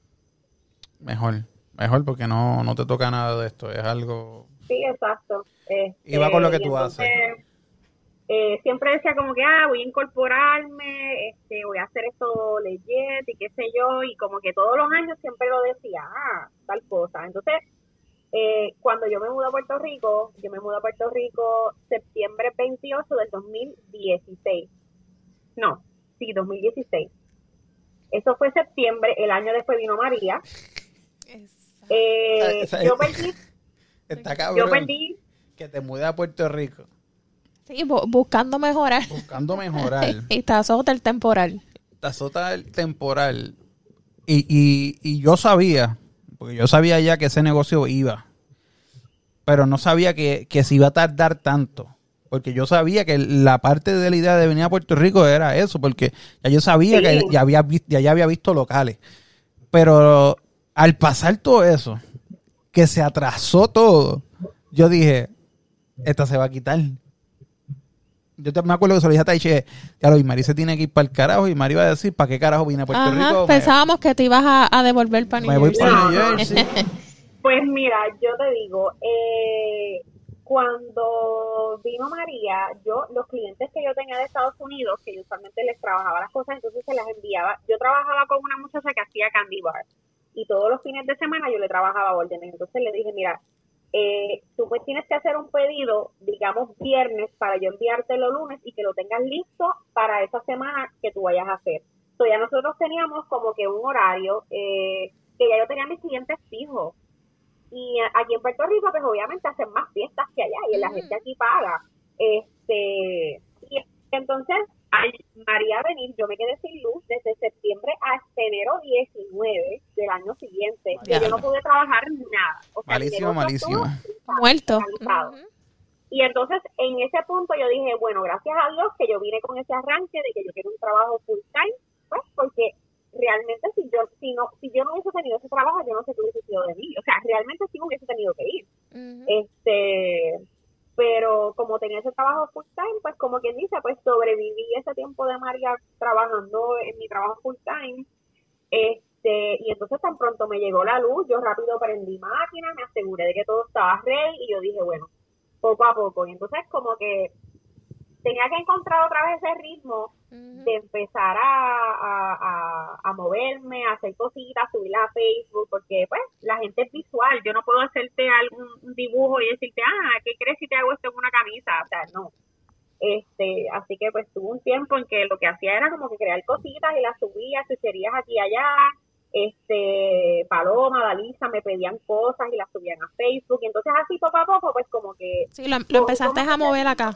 Mejor, mejor porque no, no te toca nada de esto, es algo... Sí, exacto. Este, Y va con lo que tú haces. eh, siempre decía como que, ah, voy a incorporarme, este, voy a hacer esto legit y qué sé yo, y como que todos los años siempre lo decía, ah, tal cosa. Entonces, eh, cuando yo me mudé a Puerto Rico, yo me mudé a Puerto Rico septiembre 28 del 2016. No, sí, 2016. Eso fue septiembre, el año después vino María. Eh, yo perdí, Está yo cabrón perdí que te mudes a Puerto Rico Sí, bu- buscando mejorar. buscando mejorar. y está hotel temporal. el temporal. Y, y, y yo sabía, porque yo sabía ya que ese negocio iba, pero no sabía que, que se iba a tardar tanto. Porque yo sabía que la parte de la idea de venir a Puerto Rico era eso, porque ya yo sabía que ya había, ya, ya había visto locales. Pero al pasar todo eso, que se atrasó todo, yo dije, esta se va a quitar. Yo te, me acuerdo que se lo dije a Taiche, ya lo y Mari se tiene que ir para el carajo y Mari iba a decir, ¿para qué carajo vine a Puerto Ajá, Rico? Me- pensábamos que te ibas a, a devolver para New me voy Jersey. para New. Jersey. Pues mira, yo te digo, eh, cuando vino María, yo los clientes que yo tenía de Estados Unidos, que yo usualmente les trabajaba las cosas, entonces se las enviaba. Yo trabajaba con una muchacha que hacía candy bar y todos los fines de semana yo le trabajaba órdenes. Entonces le dije, mira, eh, tú pues tienes que hacer un pedido, digamos viernes, para yo enviártelo lunes y que lo tengas listo para esa semana que tú vayas a hacer. Entonces ya nosotros teníamos como que un horario eh, que ya yo tenía mis clientes fijos. Y aquí en Puerto Rico, pues obviamente hacen más fiestas que allá y la Mm. gente aquí paga. Este, y entonces, al María venir, yo me quedé sin luz desde septiembre hasta enero 19 del año siguiente. Y yo no pude trabajar nada. O sea, Malísimo, malísimo. estuvo Muerto. Y entonces, en ese punto yo dije, bueno, gracias a Dios que yo vine con ese arranque de que yo quiero un trabajo full time, pues porque realmente si yo si no si yo no hubiese tenido ese trabajo, yo no sé qué hubiese sido de mí. O sea, realmente sí me hubiese tenido que ir. Este, pero como tenía ese trabajo full time, pues como quien dice, pues sobreviví ese tiempo de María trabajando en mi trabajo full time. Este, y entonces tan pronto me llegó la luz, yo rápido prendí máquina, me aseguré de que todo estaba ready y yo dije, bueno, poco a poco. Y entonces como que tenía que encontrar otra vez ese ritmo de empezar a, a, a, a moverme, a hacer cositas, subirlas a Facebook, porque pues la gente es visual, yo no puedo hacerte algún dibujo y decirte, ah, ¿qué crees si te hago esto en una camisa? O sea, no. Este, así que pues tuve un tiempo en que lo que hacía era como que crear cositas y las subía, chucherías aquí y allá, este, Paloma, Dalisa me pedían cosas y las subían a Facebook, y entonces así poco a poco pues como que Sí, lo, lo empezaste a mover acá.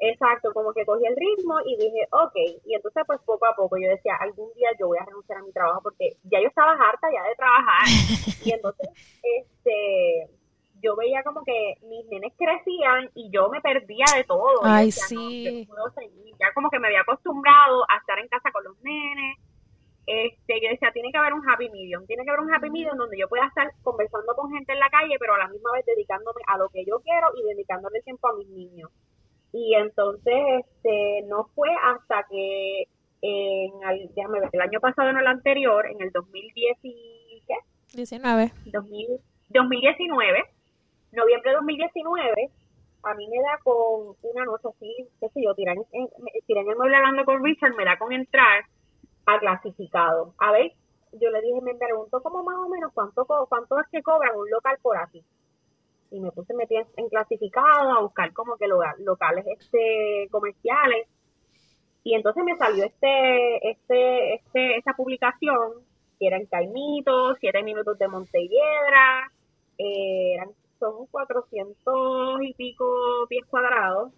Exacto, como que cogí el ritmo y dije, ok, y entonces pues poco a poco yo decía, algún día yo voy a renunciar a mi trabajo porque ya yo estaba harta ya de trabajar y entonces este yo veía como que mis nenes crecían y yo me perdía de todo. Ay, decía, sí. no seguir. Ya como que me había acostumbrado a estar en casa con los nenes. Este, yo decía, tiene que haber un happy medium, tiene que haber un happy medium donde yo pueda estar conversando con gente en la calle, pero a la misma vez dedicándome a lo que yo quiero y dedicándole tiempo a mis niños. Y entonces, este, no fue hasta que en el, déjame ver, el año pasado, no el anterior, en el 2010 y, ¿qué? 19. 2000 2019, noviembre de 2019, a mí me da con una noche así, qué sé yo, tirar en, tirar en el mueble hablando con Richard, me da con entrar a clasificado. A ver, yo le dije, me pregunto como más o menos cuánto cuánto es que cobran un local por aquí. Y me puse metí en, clasificado a buscar como que locales este comerciales. Y entonces me salió este, este, este, esta publicación que era en Caimito, siete minutos de Montelledra, eh, eran, son 400 y pico pies cuadrados,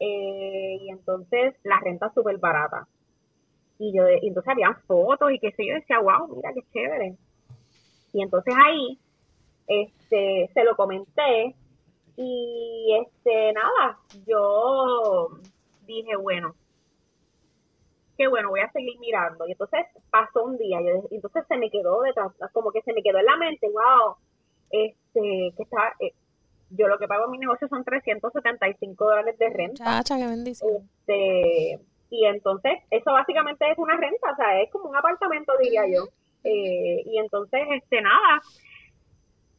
eh, y entonces la renta súper barata. Y yo, y entonces habían fotos y qué sé yo, decía, wow, mira qué chévere. Y entonces ahí, este, se lo comenté, y este, nada, yo dije, bueno, qué bueno, voy a seguir mirando. Y entonces pasó un día, yo, y entonces se me quedó detrás, como que se me quedó en la mente, wow, este, que está, eh, yo lo que pago en mi negocio son 375 dólares de renta. Chacha, qué bendición. Este, y entonces, eso básicamente es una renta, o sea, es como un apartamento, diría yo. Eh, y entonces, este, nada,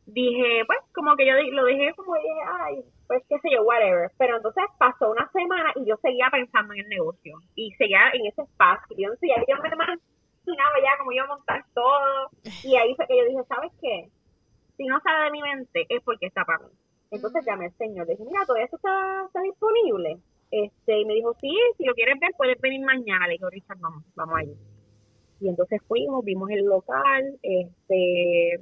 dije, pues, como que yo lo dije, como dije, ay, pues, qué sé yo, whatever. Pero entonces pasó una semana y yo seguía pensando en el negocio y seguía en ese espacio. Sé, ya yo me imaginaba ya como iba a montar todo. Y ahí fue que yo dije, ¿sabes qué? Si no sale de mi mente es porque está para mí. Entonces llamé al señor, le dije, mira, todo esto está, está disponible. Este, y me dijo, sí, si lo quieres ver, puedes venir mañana. Le dijo, Richard, vamos, vamos allí. Y entonces fuimos, vimos el local, este,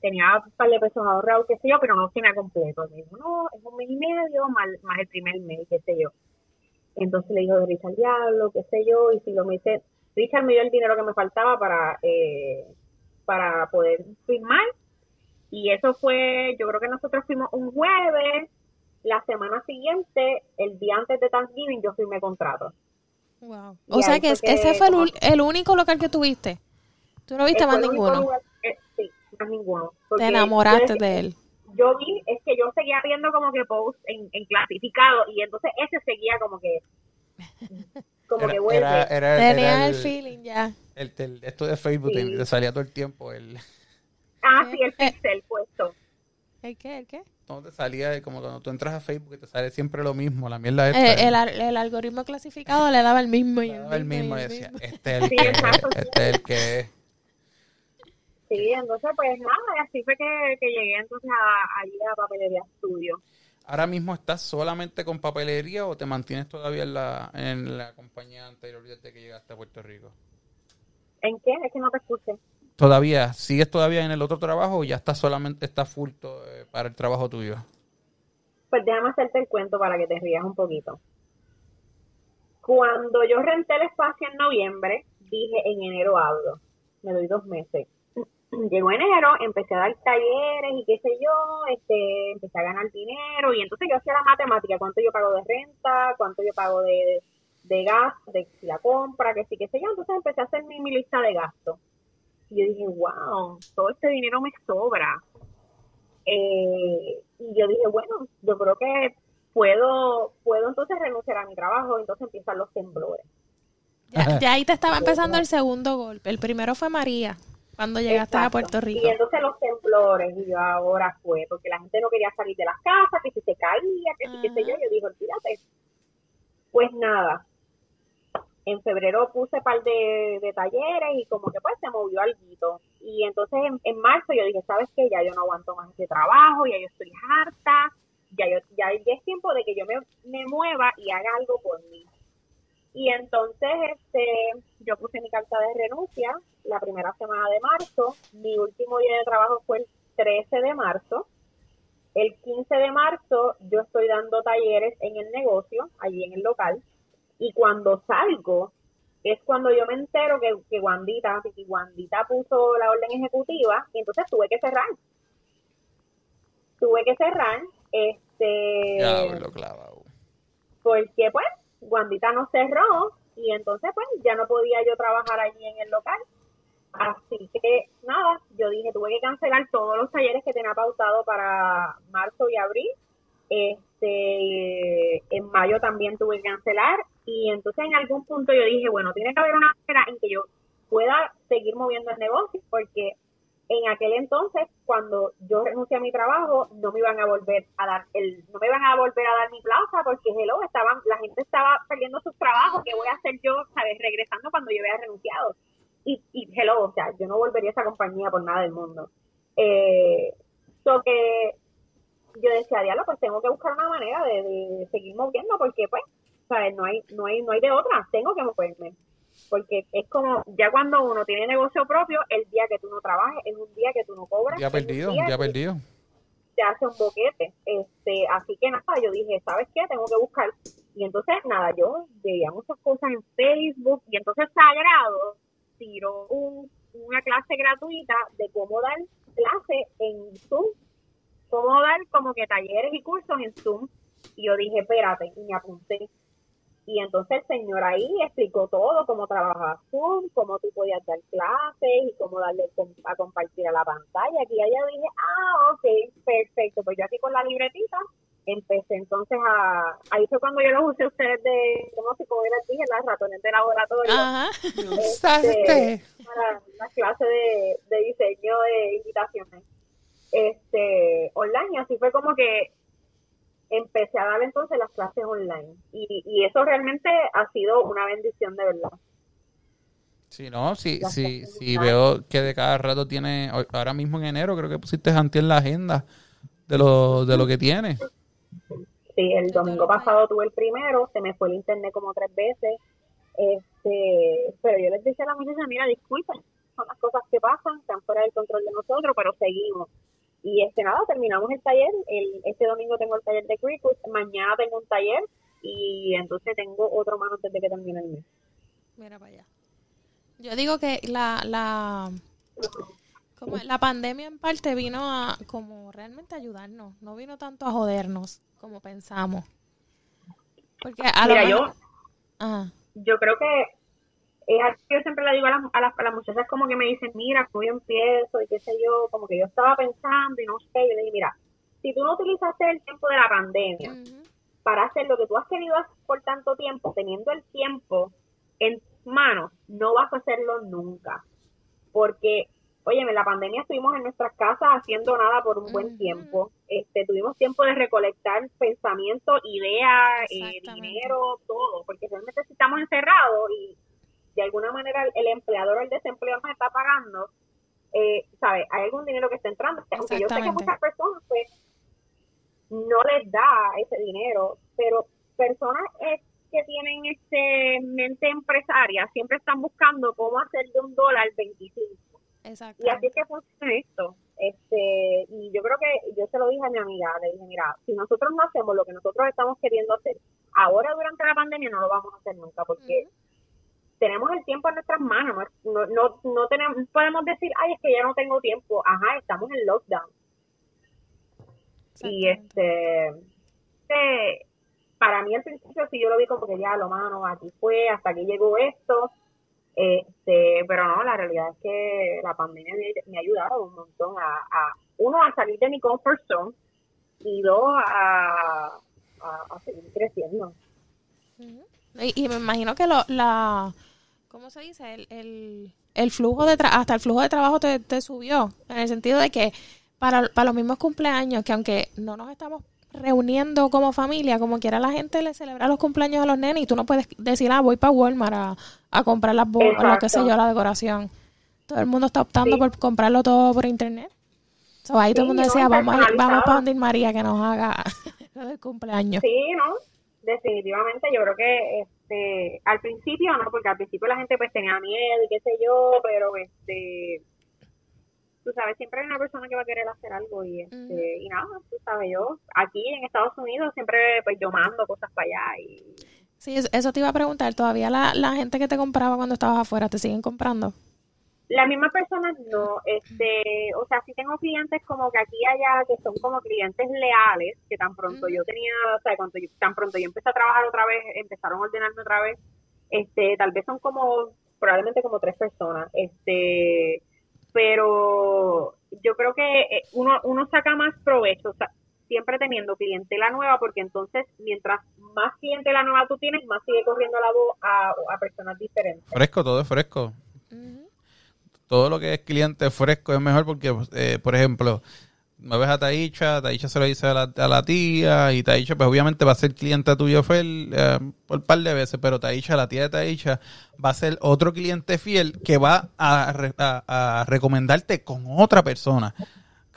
tenía un par de pesos ahorrados, qué sé yo, pero no tenía completo. Me dijo, no, es un mes y medio más, más el primer mes, qué sé yo. Entonces le dijo, Richard, diablo, qué sé yo, y si lo me dice, Richard me dio el dinero que me faltaba para, eh, para poder firmar. Y eso fue, yo creo que nosotros fuimos un jueves, la semana siguiente, el día antes de Thanksgiving, yo firmé contrato. Wow. O sea que, ese fue el, único local que tuviste. ¿Tú no viste más ninguno? sí, más ninguno. Te enamoraste de él. Yo vi, es que yo seguía viendo como que posts en, en clasificado y entonces ese seguía como que como que vuelve. Tenía el, feeling ya. El, esto de Facebook te, salía todo el tiempo el... Ah, sí, el pixel puesto. ¿El qué? ¿El qué? No, te salía como cuando tú entras a Facebook te sale siempre lo mismo, la mierda esta. Eh, el, el, algoritmo clasificado le daba el mismo y el, daba el mismo, y, decía, este es el que este es el que Sí, entonces pues nada, así fue que, que llegué entonces a, a, a Papelería Estudio. ¿Ahora mismo estás solamente con papelería o te mantienes todavía en la, en la compañía anterior desde que llegaste a Puerto Rico? ¿En qué? Es que no te escuché. ¿Todavía? ¿Sigues todavía en el otro trabajo o ya estás solamente estás full eh, para el trabajo tuyo? Pues déjame hacerte el cuento para que te rías un poquito. Cuando yo renté el espacio en noviembre, dije en enero hablo. Me doy dos meses llegó enero, empecé a dar talleres y qué sé yo, este, empecé a ganar dinero y entonces yo hacía la matemática, cuánto yo pago de renta, cuánto yo pago de, de, gas, de la compra, que sí, qué sé yo, entonces empecé a hacer mi, lista de gastos. Y yo dije, wow, todo este dinero me sobra. Eh, y yo dije, bueno, yo creo que puedo, puedo entonces renunciar a mi trabajo, entonces empiezan los temblores. Ya, ahí te estaba empezando el segundo golpe. El primero fue María. Cuando llegaste a Puerto Rico. Y entonces los temblores, y yo ahora fue, porque la gente no quería salir de las casas, que si se caía, que si qué sé yo, yo dije, olvídate. Pues nada, en febrero puse par de, de, talleres y como que pues se movió algo. Y entonces en, en, marzo yo dije, ¿sabes qué? Ya yo no aguanto más ese trabajo, ya yo estoy harta, ya, yo, ya, ya es tiempo de que yo me, me mueva y haga algo por mí. Y entonces este, yo puse mi carta de renuncia la primera semana de marzo. Mi último día de trabajo fue el 13 de marzo. El 15 de marzo yo estoy dando talleres en el negocio, allí en el local. Y cuando salgo, es cuando yo me entero que, que Wandita, que Wandita puso la orden ejecutiva y entonces tuve que cerrar. Tuve que cerrar, este... Porque pues Guandita no cerró y entonces pues ya no podía yo trabajar allí en el local. Así que nada, yo dije, tuve que cancelar todos los talleres que tenía pautado para marzo y abril. Este, en mayo también tuve que cancelar y entonces en algún punto yo dije, bueno, tiene que haber una manera en que yo pueda seguir moviendo el negocio porque en aquel entonces, cuando yo renuncié a mi trabajo, no me iban a volver a dar el, no me iban a volver a dar mi plaza porque hello, estaban, la gente estaba perdiendo sus trabajos, ¿qué voy a hacer yo, sabes, regresando cuando yo había renunciado? Y, y hello, o sea, yo no volvería a esa compañía por nada del mundo. Eh, so que yo decía, diablo, pues tengo que buscar una manera de, de seguir moviendo porque pues, sabes, no hay, no hay, no hay de otra, tengo que moverme porque es como, ya cuando uno tiene negocio propio, el día que tú no trabajes, es un día que tú no cobras. Ya perdido, ya perdido. Te hace un boquete. Este, así que nada, yo dije, ¿sabes qué? Tengo que buscar. Y entonces, nada, yo veía muchas cosas en Facebook y entonces Sagrado tiró un, una clase gratuita de cómo dar clase en Zoom, cómo dar como que talleres y cursos en Zoom. Y yo dije, espérate, y me apunté y entonces el señor ahí explicó todo, cómo trabajaba Zoom, cómo tú podías dar clases y cómo darle a compartir a la pantalla. Aquí ya dije, ah, ok, perfecto. Pues yo aquí con la libretita empecé entonces a... Ahí fue cuando yo los usé ustedes de, ¿cómo se puede decir? Las ratones de laboratorio. Ajá. Este, para una clase de, de diseño de invitaciones este online. Así fue como que empecé a dar entonces las clases online y, y eso realmente ha sido una bendición de verdad. Sí, no, sí, sí, sí, veo que de cada rato tiene, ahora mismo en enero creo que pusiste anti en la agenda de lo, de lo que tiene. Sí, el domingo pasado tuve el primero, se me fue el internet como tres veces, este, pero yo les dije a la muchacha, mira, disculpen, son las cosas que pasan, están fuera del control de nosotros, pero seguimos. Y este nada, terminamos el taller. El, este domingo tengo el taller de Cricut. Mañana tengo un taller y entonces tengo otro más antes de que termine el mes. Mira para allá. Yo digo que la, la, como la pandemia en parte vino a como realmente ayudarnos, no vino tanto a jodernos como pensamos. Porque a Mira, lo yo, Ajá. yo creo que es algo que yo siempre le digo a las, a, las, a las muchachas como que me dicen, mira, ¿cómo yo empiezo? Y qué sé yo, como que yo estaba pensando y no sé, yo le dije, mira, si tú no utilizaste el tiempo de la pandemia para hacer lo que tú has querido hacer por tanto tiempo, teniendo el tiempo en tus manos, no vas a hacerlo nunca. Porque, oye, en la pandemia estuvimos en nuestras casas haciendo nada por un buen tiempo. Este, tuvimos tiempo de recolectar pensamientos, ideas, eh, dinero, todo. Porque realmente estamos encerrados y de alguna manera el, empleador o el desempleado nos está pagando, eh, ¿sabes? Hay algún dinero que está entrando. Aunque yo sé que muchas personas, pues, no les da ese dinero, pero personas eh, que tienen este mente empresaria siempre están buscando cómo hacer de un dólar 25. Exacto. Y así es que funciona esto. Este, y yo creo que yo se lo dije a mi amiga, le dije, mira, si nosotros no hacemos lo que nosotros estamos queriendo hacer, ahora durante la pandemia no lo vamos a hacer nunca, porque tenemos el tiempo en nuestras manos, no, no, no tenemos, no podemos decir, ay, es que ya no tengo tiempo, ajá, estamos en lockdown. Y este, este, para mí al principio sí yo lo vi como que ya lo mano, aquí fue, hasta que llegó esto, este, pero no, la realidad es que la pandemia me, ha ayudado un montón a, a, uno, a salir de mi comfort zone y dos, a, a, a seguir creciendo. Y, y me imagino que lo, la, ¿cómo se dice? El, el, el flujo de, tra- hasta el flujo de trabajo te, te subió, en el sentido de que para, para los mismos cumpleaños, que aunque no nos estamos reuniendo como familia, como quiera la gente le celebra los cumpleaños a los nenes y tú no puedes decir, ah, voy para Walmart a, a comprar las bo- lo que sé yo, la decoración. Todo el mundo está optando Sí. por comprarlo todo por internet. So, ahí todo el mundo no, decía, vamos, a vamos para donde María que nos haga del cumpleaños. Sí, ¿no? Definitivamente, yo creo que este al principio no, porque al principio la gente pues tenía miedo y qué sé yo, pero este tú sabes, siempre hay una persona que va a querer hacer algo y este y nada, tú sabes, yo aquí en Estados Unidos siempre pues yo mando cosas para allá y Sí, es- eso te iba a preguntar. ¿Todavía la, la gente que te compraba cuando estabas afuera te siguen comprando? Las mismas personas no, este, o sea, sí tengo clientes como que aquí y allá que son como clientes leales, que tan pronto yo tenía, o sea, cuando yo, tan pronto yo empecé a trabajar otra vez, empezaron a ordenarme otra vez, este, tal vez son como, probablemente como tres personas, este, pero yo creo que eh, uno, uno saca más provecho, o sea, siempre teniendo clientela nueva, porque entonces mientras más clientela nueva tú tienes, más sigue corriendo la voz a, a personas diferentes. Fresco, todo es fresco. Todo lo que es cliente fresco es mejor porque, eh, por ejemplo, me ves a Taicha, Taicha se lo dice a la, a la tía y Taicha pues obviamente va a ser cliente tuyo fiel eh, por un par de veces, pero Taicha, la tía de Taicha, va a ser otro cliente fiel que va a, a recomendarte con otra persona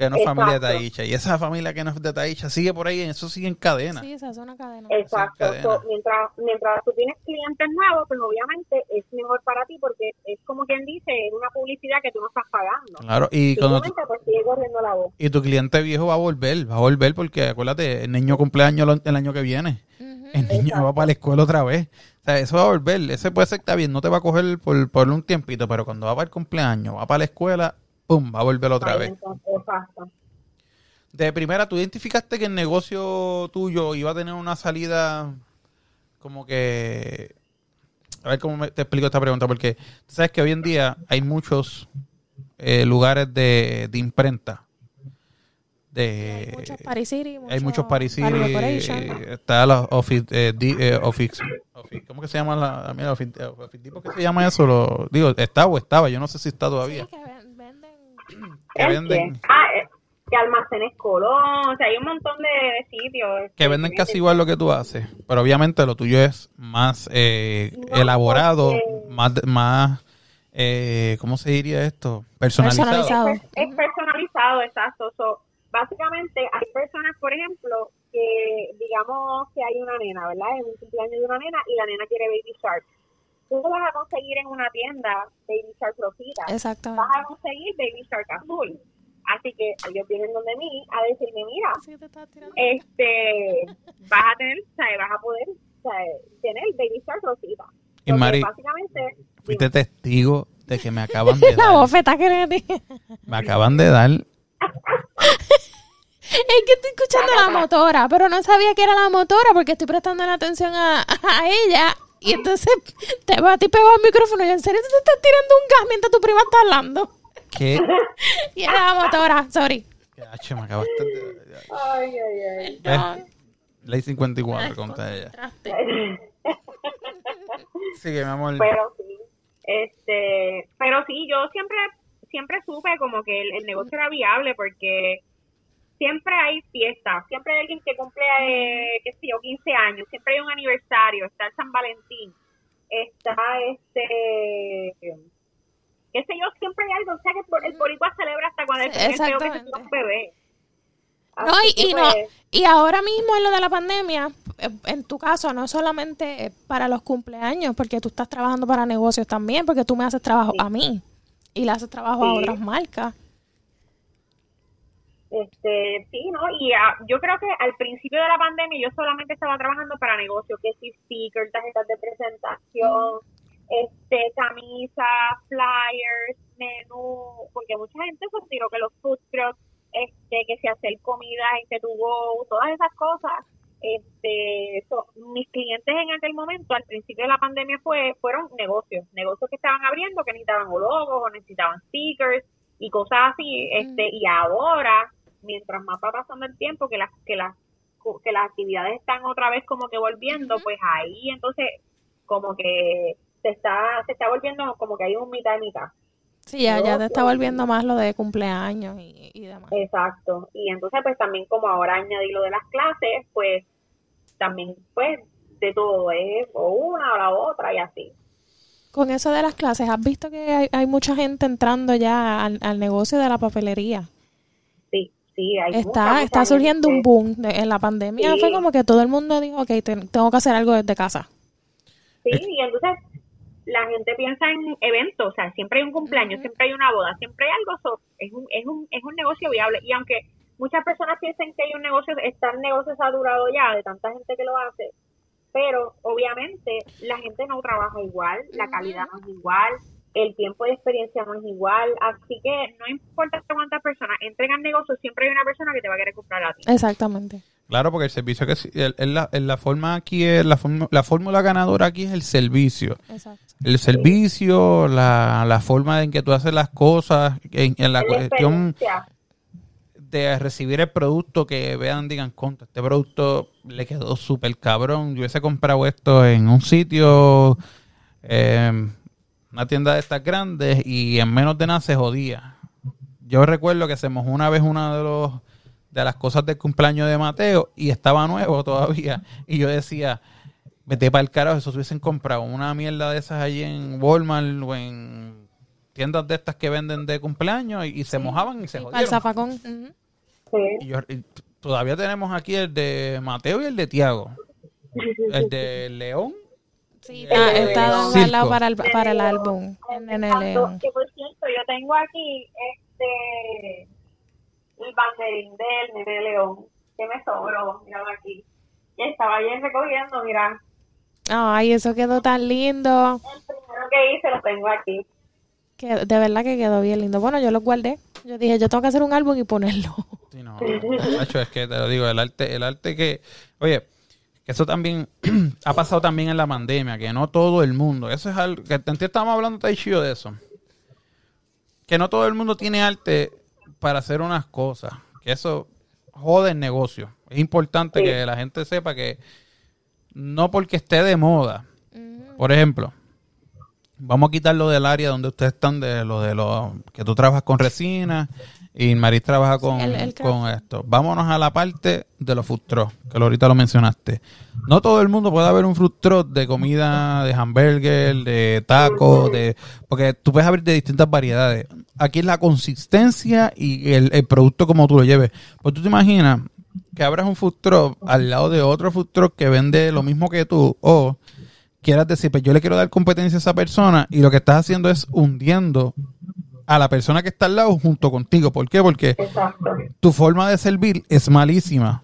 que no es familia de Exacto. Taicha. Y esa familia que no es de Taicha sigue por ahí, eso sigue en cadena. Sí, esa es una cadena. Exacto. cadena. So, mientras, mientras tú tienes clientes nuevos, pues obviamente es mejor para ti porque es como quien dice, es una publicidad que tú no estás pagando. Claro, y cuando tú- pues sigue corriendo la voz. y tu cliente viejo va a volver, va a volver porque acuérdate, el niño cumpleaños el año que viene. El niño va para la escuela otra vez. O sea, eso va a volver. Ese puede ser que está bien, no te va a coger por, por un tiempito, pero cuando va para el cumpleaños, va para la escuela, ¡pum! Va a volver otra vez. exacto. De primera, ¿tú identificaste que el negocio tuyo iba a tener una salida como que... A ver cómo me- te explico esta pregunta, porque tú sabes que hoy en día hay muchos eh, lugares de, de imprenta. De, Hay muchos Paris City, hay muchos Paris City, Paris Corporation. eh, está la Office, eh, di- eh, Office, Office- ¿cómo que se llama la, mira, Office, Office Depot, ¿qué se llama eso? Lo, digo, está o estaba, yo no sé si está todavía. Sí, que ven- venden. Ah, eh, que almacenes Colón, o sea, hay un montón de, de sitios. que venden casi igual lo que tú haces, pero obviamente lo tuyo es más eh, No, elaborado, porque- más, más eh, ¿cómo se diría esto? Personalizado. Personalizado. Es, es personalizado, exacto. So, básicamente hay personas, por ejemplo, que digamos que hay una nena, ¿verdad? Es un cumpleaños de una nena y la nena quiere Baby Shark. Tú lo vas a conseguir en una tienda Baby Shark rosita. Exactamente. Vas a conseguir Baby Shark azul. Así que ellos vienen donde mí a decirme, mira, Sí, este, vas a tener, ¿sabes? Vas a poder sea, tiene el Baby Shark Rosita. Y Porque Mari, básicamente, fuiste testigo de que me acaban de La dar. bofeta que le. Me acaban de dar. Es que estoy escuchando la motora, pero no sabía que era la motora porque estoy prestando la atención a, a ella. Y entonces te va a ti pegado al micrófono y en serio te estás tirando un gas mientras tu prima está hablando. ¿Qué? Y era la motora, sorry. H, me acabaste de. ay, ay, ay. Ley 54 contra ella. Sigue, mi amor. pero sí, este, pero sí, yo siempre, siempre supe como que el, el negocio era viable porque siempre hay fiestas, siempre hay alguien que cumple, eh, qué sé yo, 15 años, siempre hay un aniversario, está el San Valentín, está este, qué sé yo, siempre hay algo, o sea que el boricua celebra hasta cuando tira un bebé. No, y, y no, pues, y ahora mismo en lo de la pandemia, eh, en tu caso, no solamente para los cumpleaños, porque tú estás trabajando para negocios también, porque tú me haces trabajo Sí. a mí y le haces trabajo a otras marcas. Este, sí, ¿no? Y ah, yo creo que al principio de la pandemia yo solamente estaba trabajando para negocios, que sí, stickers, tarjetas de presentación, este, camisas, flyers, menú, porque mucha gente se tiró que los food trucks, este, que se hacer comida, este, tuvo todas esas cosas. Este, so, mis clientes en aquel momento, al principio de la pandemia, fue fueron negocios, negocios que estaban abriendo, que necesitaban logos o necesitaban stickers y cosas así, este, y ahora, mientras más va pasando el tiempo, que las, que las, que las actividades están otra vez como que volviendo, pues ahí entonces como que se está, se está volviendo como que hay un mitad y mitad. Sí, ya, ya te está volviendo más lo de cumpleaños y, y demás. Exacto. Y entonces pues también como ahora añadí lo de las clases, pues también pues de todo es o una o la otra y así. Con eso de las clases, ¿has visto que hay, hay mucha gente entrando ya al, al negocio de la papelería? Sí, hay Está, mucha está surgiendo un boom. De- en la pandemia Sí. fue como que todo el mundo dijo, ok, ten- tengo que hacer algo desde casa. Sí, y entonces la gente piensa en eventos, o sea, siempre hay un cumpleaños, siempre hay una boda, siempre hay algo, so, es, un, es, un, es un negocio viable. Y aunque muchas personas piensen que hay un negocio, está el negocio saturado ya de tanta gente que lo hace, pero obviamente la gente no trabaja igual, la calidad no es igual, el tiempo de experiencia no es igual, así que no importa cuántas personas entren al negocio, siempre hay una persona que te va a querer comprar a ti. Exactamente. Claro, porque el servicio que el- el- la, el- la forma aquí es la, forma- la fórmula ganadora aquí es el servicio. Exacto. El servicio, la, la forma en que tú haces las cosas, en, en la La cuestión de recibir el producto, que vean, digan, contra, este producto le quedó súper cabrón. Yo hubiese comprado esto en un sitio, eh, una tienda de estas grandes, y en menos de nada se jodía. Yo recuerdo que se mojó una vez una de los de las cosas del cumpleaños de Mateo y estaba nuevo todavía. Y yo decía, vete para el carajo, eso se hubiesen comprado una mierda de esas allí en Walmart o en tiendas de estas que venden de cumpleaños y, y se mojaban y se el jodieron. zafacón. ujú. Sí. Y yo- y todavía tenemos aquí el de Mateo y el de Tiago. El de León. Sí, está, de está Circo. para el, para el álbum. En el León. Que por cierto, yo tengo aquí este el banderín del Nene León, que me sobró, míralo aquí. Y estaba ayer recogiendo, mira, Ay, eso quedó tan lindo. el primero que hice lo tengo aquí. Que de verdad que quedó bien lindo. Bueno, yo lo guardé. Yo dije, yo tengo que hacer un álbum y ponerlo. Sí, no, macho, es que te lo digo, el arte, el arte que, oye, eso también ha pasado también en la pandemia, que no todo el mundo, eso es algo, que antes estábamos hablando Tai Shio de eso, que no todo el mundo tiene arte para hacer unas cosas, que eso jode el negocio. Es importante Sí. que la gente sepa que no porque esté de moda, por ejemplo, vamos a quitar lo del área donde ustedes están, de lo de lo que tú trabajas con resina y Maris trabaja con, el- el craft. con esto. Vámonos a la parte de los food trucks, que ahorita lo mencionaste. No todo el mundo puede haber un food truck de comida, de hamburger, de tacos, de porque tú puedes abrir de distintas variedades. Aquí es la consistencia y el, el producto como tú lo lleves. Pues tú te imaginas que abras un food truck al lado de otro food truck que vende lo mismo que tú o quieras decir, pues yo le quiero dar competencia a esa persona y lo que estás haciendo es hundiendo a la persona que está al lado junto contigo. ¿Por qué? Porque tu forma de servir es malísima.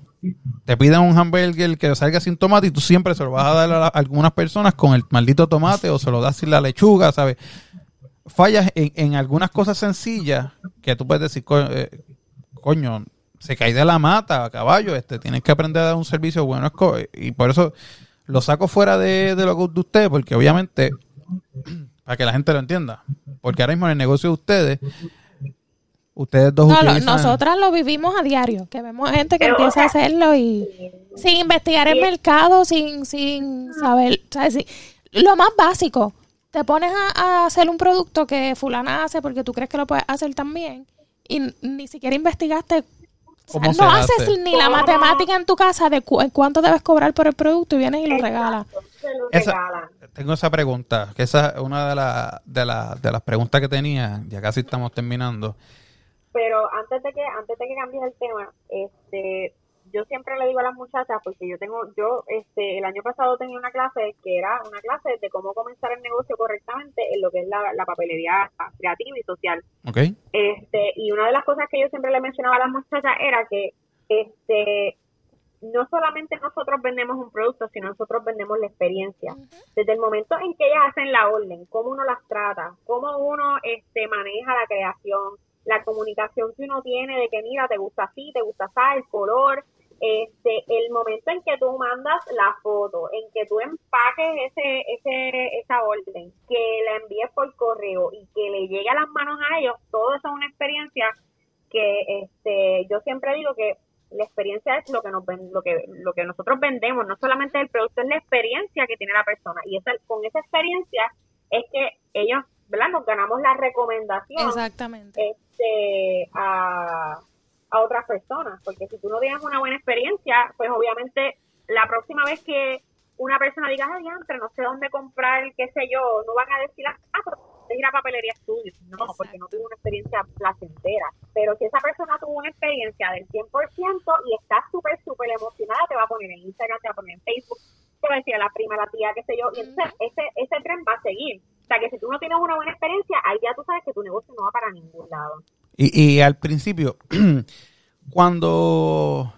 te piden un hamburger que salga sin tomate y tú siempre se lo vas a dar a, la- a algunas personas con el maldito tomate o se lo das sin la lechuga, ¿sabes? Fallas en, en algunas cosas sencillas que tú puedes decir, eh, coño, se cae de la mata, caballo, este, tienes que aprender a dar un servicio bueno. Y por eso lo saco fuera de, de lo que de ustedes, porque obviamente, para que la gente lo entienda, porque ahora mismo en el negocio de ustedes, ustedes dos No, utilizan... nosotras lo vivimos a diario, que vemos gente que empieza a hacerlo y sin investigar el mercado, sin, sin saber, ¿sabes? Sí, Lo más básico, te pones a, a hacer un producto que fulana hace porque tú crees que lo puedes hacer también y ni siquiera investigaste. o sea, ¿Cómo se no hace? haces ni la matemática en tu casa de cu- cuánto debes cobrar por el producto y vienes y lo regalas. Se lo Esa- regalan. Tengo esa pregunta, que esa es una de, la- de, la- de las preguntas que tenía, ya casi estamos terminando. pero antes de que antes de que cambies el tema este yo siempre le digo a las muchachas porque yo tengo yo este el año pasado tenía una clase que era una clase de cómo comenzar el negocio correctamente en lo que es la, la papelería creativa y social este y una de las cosas que yo siempre le mencionaba a las muchachas era que este no solamente nosotros vendemos un producto, sino nosotros vendemos la experiencia. Desde el momento en que ellas hacen la orden, cómo uno las trata, cómo uno este maneja la creación, la comunicación que uno tiene de que mira, te gusta así, te gusta así, el color, este, el momento en que tú mandas la foto, en que tú empaques ese, ese, esa orden, que la envíes por correo y que le llegue a las manos a ellos, todo eso es una experiencia que este yo siempre digo que la experiencia es lo que nos ven- lo que lo que nosotros vendemos no solamente el producto es la experiencia que tiene la persona. Y esa, con esa experiencia es que ellos verdad nos ganamos la recomendación Exactamente. este a, a otras personas. Porque si tú no tienes una buena experiencia pues obviamente la próxima vez que una persona diga ay diantre, no sé dónde comprar qué sé yo no van a decir ah pero puedes ir a papelería estudio no porque no tuvo una experiencia placentera pero si esa persona tuvo una experiencia del 100% y está súper súper emocionada te va a poner en Instagram te va a poner en Facebook te va a decir a la prima, a la tía, qué sé yo, y entonces ese, ese tren va a seguir. O sea, que si tú no tienes una buena experiencia, ahí ya tú sabes que tu negocio no va para ningún lado. Y, y al principio, cuando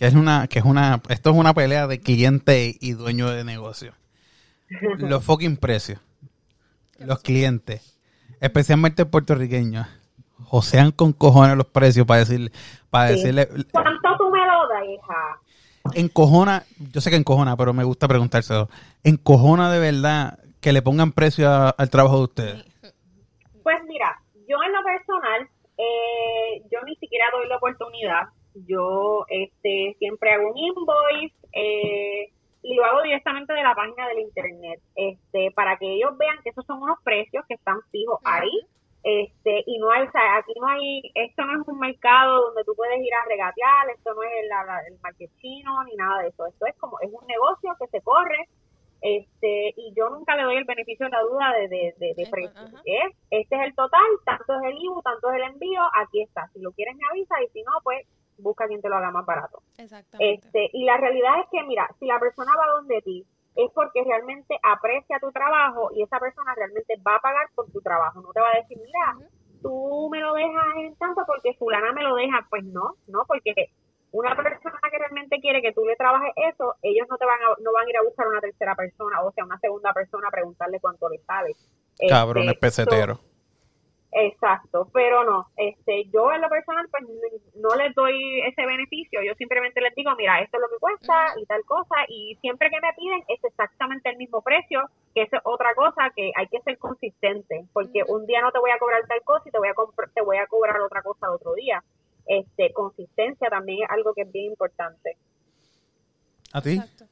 que es una, que es una, esto es una pelea de cliente y dueño de negocio. Los fucking precios. Los clientes, especialmente puertorriqueños, josean con cojones los precios para decirle, para Sí. decirle, ¿Cuánto tú me lo das, hija? encojona, yo sé que encojona, pero me gusta preguntárselo. Encojona de verdad que le pongan precio a- al trabajo de ustedes. Pues mira, yo en lo personal, eh, yo ni siquiera doy la oportunidad. Yo este siempre hago un invoice eh, lo hago directamente de la página del internet, este para que ellos vean que esos son unos precios que están fijos ahí. Este, y no hay, o sea, aquí no hay, esto no es un mercado donde tú puedes ir a regatear, esto no es el, la- el market chino ni nada de eso, esto es como, es un negocio que se corre, este, y yo nunca le doy el beneficio de la duda de, de, de, de precio. Este es el total, tanto es el IBU, tanto es el envío, aquí está. Si lo quieres me avisa y si no, pues busca quien te lo haga más barato. Exactamente. Este, y la realidad es que, mira, si la persona va donde ti, es porque realmente aprecia tu trabajo y esa persona realmente va a pagar por tu trabajo. No te va a decir, mira, tú me lo dejas en tanto porque fulana me lo deja. Pues no, no, porque una persona que realmente quiere que tú le trabajes eso, ellos no te van a, no van a ir a buscar una tercera persona, o sea, una segunda persona a preguntarle cuánto le sabe. Cabrones Este, peseteros. so- Exacto, pero no, este, yo en lo personal pues no, les doy ese beneficio, yo simplemente les digo, mira, esto es lo que cuesta y tal cosa, y siempre que me piden es exactamente el mismo precio, que es otra cosa que hay que ser consistente, porque un día no te voy a cobrar tal cosa y te voy a te voy a cobrar otra cosa el otro día. Este, consistencia también es algo que es bien importante. ¿A ti? Exacto.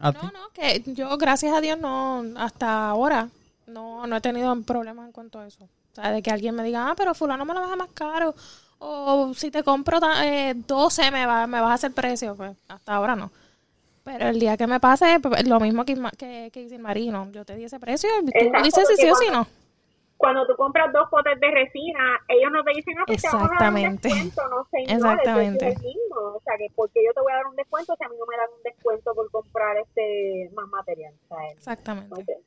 ¿A ti? No, no, que yo, gracias a Dios, no, hasta ahora, no, no he tenido problemas en cuanto a eso. O sea, de que alguien me diga, ah, pero fulano me lo deja más caro. O si te compro eh, 12, me, va, me vas a hacer precio. Pues hasta ahora no. Pero el día que me pase, pues, lo mismo que, que, que el marino. Yo te di ese precio y tú Exacto, dices si sí o si no. Cuando tú compras dos potes de resina, ellos no te dicen, no, pues te vamos a dar un Exactamente. descuento, no señor, Exactamente. el precio es el mismo. O sea, que porque yo te voy a dar un descuento si a mí no me dan un descuento por comprar este más material. Sea, Exactamente. sé.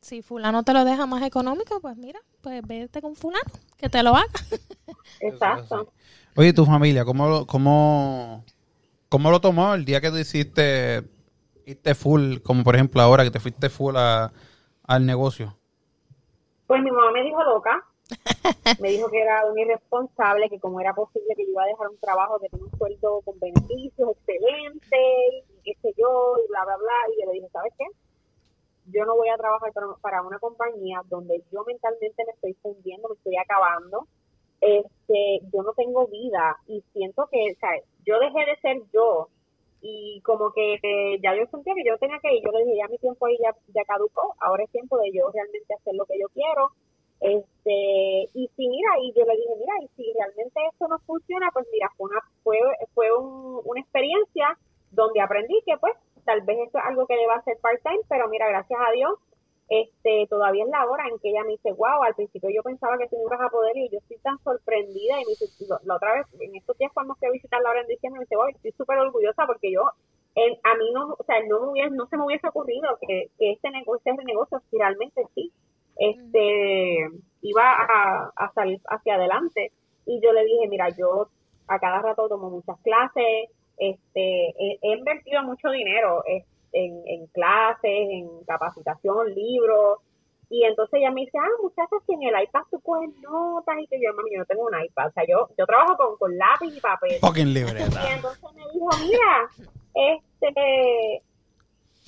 Si fulano te lo deja más económico, pues mira, pues vete con fulano, que te lo haga. Exacto. Oye, tu familia, ¿cómo, cómo, ¿Cómo lo tomó el día que tú hiciste, irte full, como por ejemplo ahora que te fuiste full a- al negocio? Pues mi mamá me dijo loca, me dijo que era un irresponsable, que cómo era posible que yo iba a dejar un trabajo tenía un sueldo con beneficios excelente, y qué sé yo, y bla, bla, bla. Y yo le dije, ¿sabes qué? Yo no voy a trabajar para, una compañía donde yo mentalmente me estoy fundiendo, me estoy acabando. Este, yo no tengo vida y siento que, o sea, yo dejé de ser yo y como que eh, ya yo sentía que yo tenía que ir, yo le dije, ya mi tiempo ahí ya, ya caducó, ahora es tiempo de yo realmente hacer lo que yo quiero. Este, y si mira, y yo le dije, mira, y si realmente esto no funciona, pues mira, fue una, fue, fue un- una experiencia donde aprendí que pues tal vez esto es algo que deba hacer part-time, pero mira, gracias a Dios, este, todavía es la hora en que ella me dice, wow, al principio yo pensaba que tú no ibas a poder y yo estoy tan sorprendida y me dice, lo- la otra vez, en estos días cuando fui a visitarla ahora en diciembre, me dice, wow, estoy súper orgullosa porque yo, en- a mí no, o sea, no me hubiese, no se me hubiese ocurrido que, que este negocio, este negocio, si realmente sí, este, iba a, a salir hacia adelante. Y yo le dije, mira, yo a cada rato tomo muchas clases, este, he, he invertido mucho dinero en, en clases, en capacitación, libros, y entonces ella me dice, ah, muchachas, que en el iPad tú coges notas, y que yo, mami, yo no tengo un iPad, o sea, yo, yo trabajo con, con lápiz y papel. Fucking Y libreta. entonces me dijo, mira, este,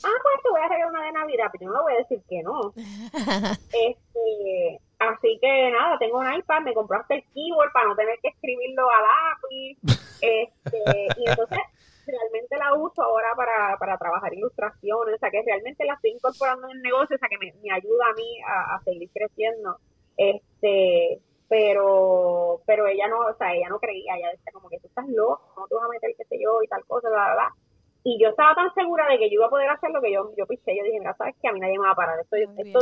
ah, pues te voy a regalar una de Navidad, pero yo no le voy a decir que no. Este, así que nada, tengo un iPad, me compraste el keyboard para no tener que escribirlo a lápiz, este, y entonces realmente la uso ahora para, para trabajar ilustraciones, o sea que realmente la estoy incorporando en el negocio, o sea que me, me ayuda a mí a, a seguir creciendo, este, pero, pero ella no, o sea, ella no creía, ella decía como que tú estás loco, no te vas a meter qué sé yo y tal cosa, bla, bla, bla. Y yo estaba tan segura de que yo iba a poder hacer lo que yo, yo piché, yo dije, mira, sabes que a mí nadie me va a parar, esto, esto.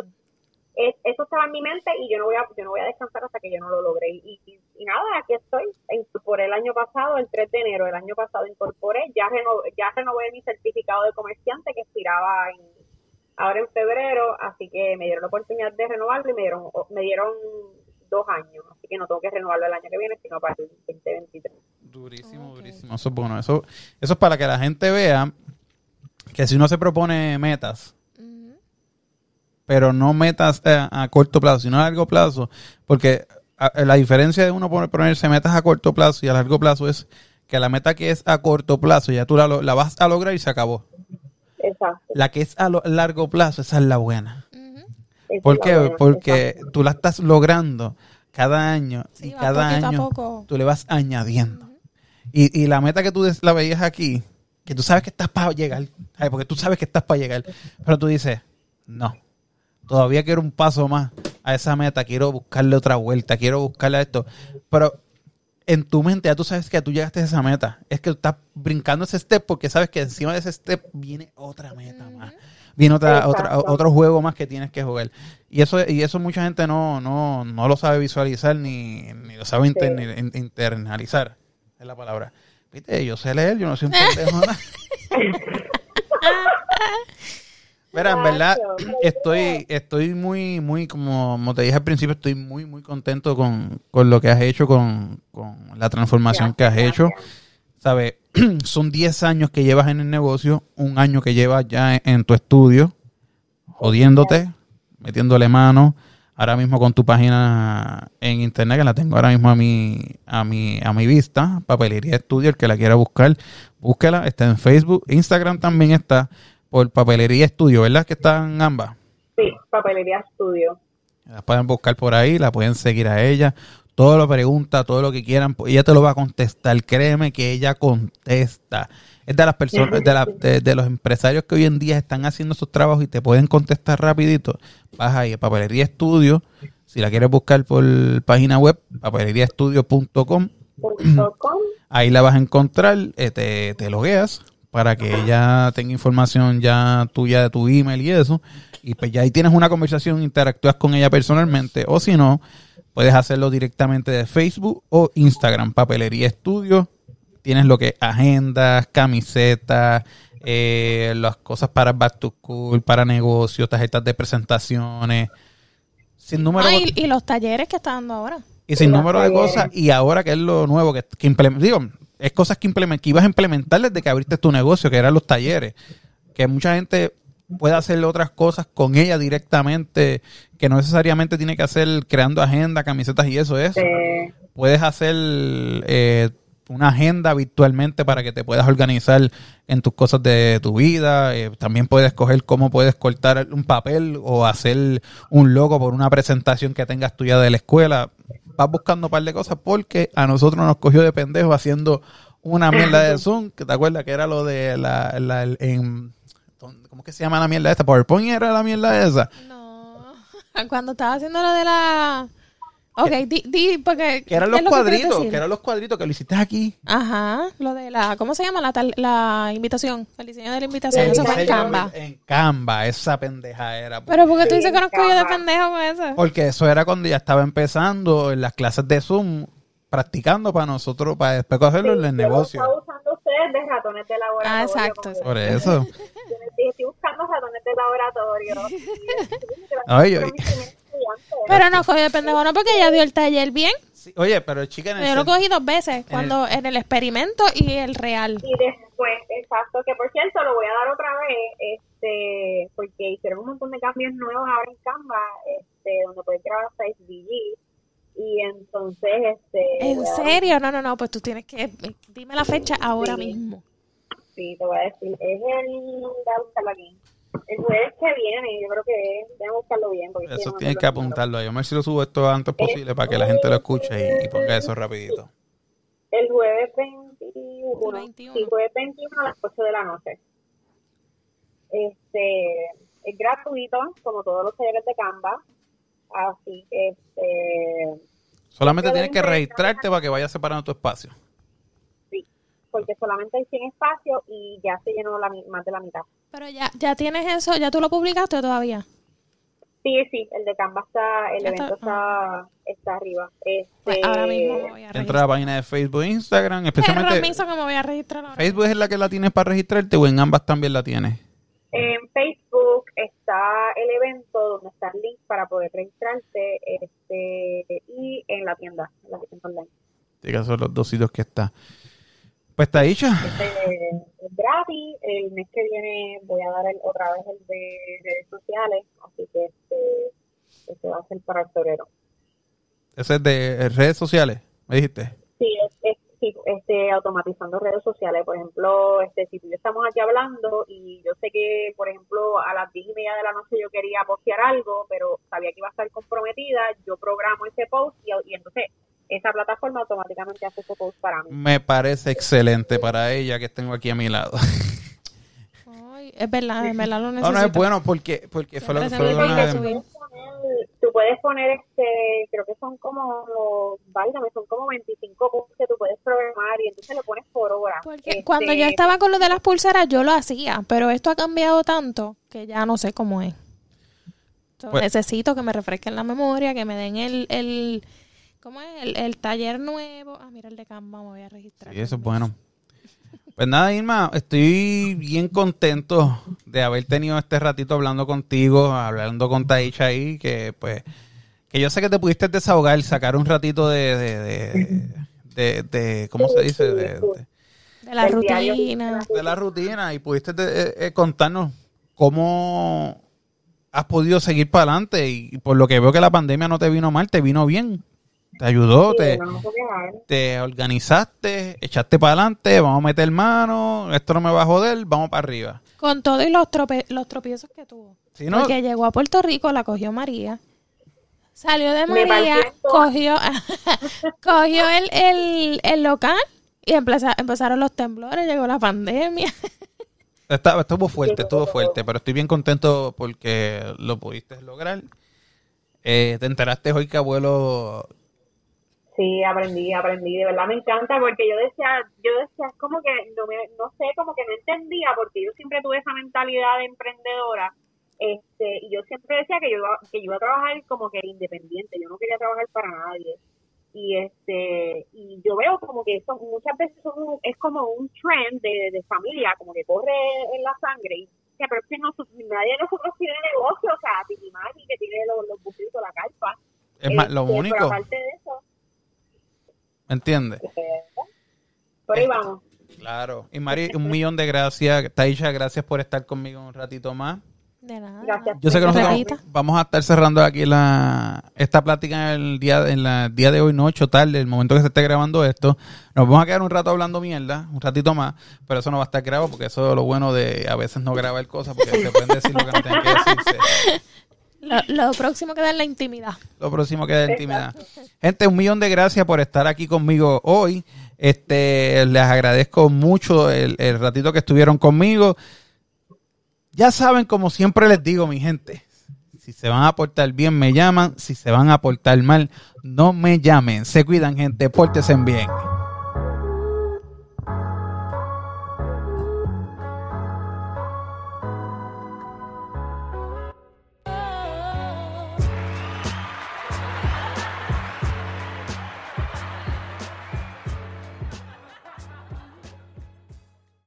Es- eso estaba en mi mente y yo no voy a yo no voy a descansar hasta que yo no lo logre y, y, y nada aquí estoy incorporé el año pasado el 3 de enero del año pasado incorporé ya renové, ya renové mi certificado de comerciante que expiraba en ahora en febrero así que me dieron la oportunidad de renovarlo y me dieron me dieron dos años así que no tengo que renovarlo el año que viene sino para el 2023 Durísimo, durísimo. Eso es bueno. Eso, eso es para que la gente vea que si uno se propone metas. Pero no metas a, corto plazo, sino a largo plazo, porque a- la diferencia de uno poner- ponerse metas a corto plazo y a largo plazo es que la meta que es a corto plazo ya tú la, lo- la vas a lograr y se acabó. exacto La que es a lo- largo plazo, esa es la buena. Esa ¿Por es la qué? buena, Porque exacto. tú la estás logrando cada año Sí, y cada año tú le vas añadiendo. Y, y la meta que tú la veías aquí, que tú sabes que estás para llegar, porque tú sabes que estás para llegar, pero tú dices, no, todavía quiero un paso más a esa meta, quiero buscarle otra vuelta, quiero buscarle a esto, pero en tu mente ya tú sabes que tú llegaste a esa meta, es que tú estás brincando ese step porque sabes que encima de ese step viene otra meta más. Viene otra, otra, otro juego más que tienes que jugar. Y eso, y eso mucha gente no, no, no lo sabe visualizar ni, ni lo sabe inter- Sí. in- internalizar. Es la palabra. Viste, yo sé leer, yo no soy un pendejo. Mira, en verdad, estoy, estoy muy, muy, como, como te dije al principio, estoy muy, muy contento con, con lo que has hecho, con, con la transformación que has Gracias, hecho. gracias. ¿Sabes? Son 10 años que llevas en el negocio, un año que llevas ya en, en tu estudio, jodiéndote, metiéndole mano. Ahora mismo con tu página en internet, que la tengo ahora mismo a mi, a mi, a mi vista, Papelería Estudio, el que la quiera buscar, búsquela, está en Facebook, Instagram también está por Papelería Estudio, ¿verdad? Que están ambas. sí papelería estudio La pueden buscar por ahí, la pueden seguir a ella. Todo lo pregunta, todo lo que quieran, pues ella te lo va a contestar. Créeme que ella contesta. Es de las personas, de, la- de- de los empresarios que hoy en día están haciendo sus trabajos y te pueden contestar rapidito. Vas ahí a Papelería Estudio. Si la quieres buscar por página web, papeleriaestudio.com. punto com. Ahí la vas a encontrar, eh, te, te logueas para que ella tenga información ya tuya de tu email y eso. Y pues ya ahí tienes una conversación, interactúas con ella personalmente. O si no, puedes hacerlo directamente de Facebook o Instagram, Papelería Estudio. Tienes lo que agendas, camisetas, eh, las cosas para back to school, para negocios, tarjetas de presentaciones. Sin número Ah, y, y los talleres que está dando ahora. y sin número de cosas. Y ahora que es lo nuevo que, que implementó. Digo, es cosas que, implement- que ibas a implementar desde que abriste tu negocio, que eran los talleres. Que mucha gente puede hacer otras cosas con ella directamente, que no necesariamente tiene que hacer creando agenda, camisetas y eso es. Puedes hacer eh, una agenda virtualmente para que te puedas organizar en tus cosas de tu vida. Eh, también puedes escoger cómo puedes cortar un papel o hacer un logo por una presentación que tengas tuya de la escuela. Vas buscando un par de cosas porque a nosotros nos cogió de pendejo haciendo una mierda de Zoom, que te acuerdas que era lo de la, la- en, ¿cómo que se llama la mierda esta? PowerPoint era la mierda esa. No. Cuando estaba haciendo lo de la. Ok, di, di porque. Que eran ¿qué los lo cuadritos, que eran los cuadritos que lo hiciste aquí. Ajá, lo de la. ¿Cómo se llama? La, tal- la invitación. El diseño de la invitación. El Eso fue en Canva. En Canva, esa pendeja era. Pero porque tú Sí, dices que nos cogió de pendejo con eso. Porque eso era cuando ya estaba empezando en las clases de Zoom, practicando para nosotros, para después cogerlo en el yo negocio. estaba usando ustedes de ratones de laboratorio. Ah, exacto. Por eso. Yo les dije, estoy buscando ratones de laboratorio. Ay, ay. Pero nos cogió de pendejo, no porque ella dio el taller bien. Sí, oye, pero chica, en el Yo lo cogí dos veces, cuando en el experimento y el real. Y después, exacto, que por cierto lo voy a dar otra vez, este, porque hicieron un montón de cambios nuevos ahora en Canva, este, donde puedes grabar hasta SVG. Y entonces, este. ¿En voy a dar- serio? No, no, no, pues tú tienes que... Dime la fecha ahora Sí. mismo. Sí, te voy a decir. Es el. Voy a buscarlo aquí. El jueves que viene, yo creo que es. Déjame buscarlo bien. Porque es que Eso no tienes que apuntarlo. Yo me ver si lo subo esto antes posible para que la gente lo escuche y, y ponga eso rapidito. El jueves 21. 21. Sí, jueves 21 a las 8 de la noche. Este, es gratuito, como todos los talleres de Canva. Así que, este, Solamente tienes que registrarte para que vayas separando tu espacio. Porque solamente hay 100 espacios y ya se llenó la, mi- más de la mitad. Pero ya, ya tienes eso, ya tú lo publicaste todavía. Sí, sí, el de Canva está, el Ya evento está- ah. está, está arriba. Este, Pues ahora mismo me voy a Entra a registrar. la página de Facebook e Instagram, especialmente remiso que me voy a registrar ahora. Facebook es la que la tienes para registrarte o en ambas también la tienes. En Facebook está el evento donde está el link para poder registrarse este, y en la tienda, en la tienda online. Son los dos sitios que está. Pues está dicho. Este, es gratis. El mes que viene voy a dar el- otra vez el de redes sociales, así que este, este va a ser para el torero. Ese es de eh, redes sociales, me dijiste. Sí, es, es- sí, este, automatizando redes sociales. Por ejemplo, este, si tú y yo estamos aquí hablando y yo sé que, por ejemplo, a las 10 y media de la noche yo quería postear algo, pero sabía que iba a estar comprometida, yo programo ese post y, y entonces esa plataforma automáticamente hace ese post para mí. Me parece excelente para ella que tengo aquí a mi lado. Ay, es verdad, es verdad lo No, necesito. no es bueno porque, porque fue lo que fue Tú puedes poner, este, creo que son como, válgame, son como 25 posts que tú puedes programar y entonces lo pones por hora. Porque Este, cuando yo estaba con lo de las pulseras, yo lo hacía, pero esto ha cambiado tanto que ya no sé cómo es. Pues- necesito que me refresquen la memoria, que me den el, el ¿cómo es? El, el taller nuevo. Ah, mira el de Canva, me voy a registrar. Sí, eso es bueno. Pues nada, Irma, estoy bien contento de haber tenido este ratito hablando contigo, hablando con Taisha ahí, que pues, que yo sé que te pudiste desahogar, sacar un ratito de, de, de, de- de- ¿cómo se dice? De, de- De la rutina. de la rutina y pudiste de- eh, eh, contarnos cómo has podido seguir para adelante y por lo que veo que la pandemia no te vino mal, te vino bien, te ayudó, Sí, te, no te organizaste, echaste para adelante, vamos a meter mano, esto no me va a joder, vamos para arriba. Con todo y los, trope- los tropiezos que tuvo. Si no, Porque llegó a Puerto Rico, la cogió María. Salió de María, cogió, cogió el, el, el local y empeza- empezaron los temblores, llegó la pandemia. Está- estuvo fuerte, estuvo fuerte, pero estoy bien contento porque lo pudiste lograr. Eh, te enteraste hoy que abuelo Sí, aprendí, aprendí, de verdad me encanta porque yo decía, yo decía, es como que no me, no sé, como que no entendía porque yo siempre tuve esa mentalidad de emprendedora, este, y yo siempre decía que yo iba, que yo iba a trabajar como que independiente, yo no quería trabajar para nadie. Y este, y yo veo como que eso muchas veces son es como un trend de, de familia, como que corre en la sangre y pero es que no, nadie de nosotros tiene negocio, o sea, Titi Maggi que tiene los, los bucitos, la carpa. es más, lo Este, pero único, aparte de eso, ¿me entiendes? este, Por ahí vamos. Claro. Y Mari, un millón de gracias. Taisha, gracias por estar conmigo un ratito más. De nada. Gracias. Yo sé que nosotros vamos a estar cerrando aquí la esta plática en el día en la día de hoy, noche o tarde, el momento que se esté grabando esto. Nos vamos a quedar un rato hablando mierda, un ratito más, pero eso no va a estar grabado porque eso es lo bueno de a veces no grabar cosas porque se pueden decir lo que no tienen que decirse. Lo, lo próximo queda en la intimidad. Lo próximo queda de intimidad. Gente, un millón de gracias por estar aquí conmigo hoy. Este, les agradezco mucho el, el ratito que estuvieron conmigo. Ya saben, como siempre les digo, mi gente, si se van a portar bien, me llaman. Si se van a portar mal, no me llamen. Se cuidan, gente. Pórtense bien.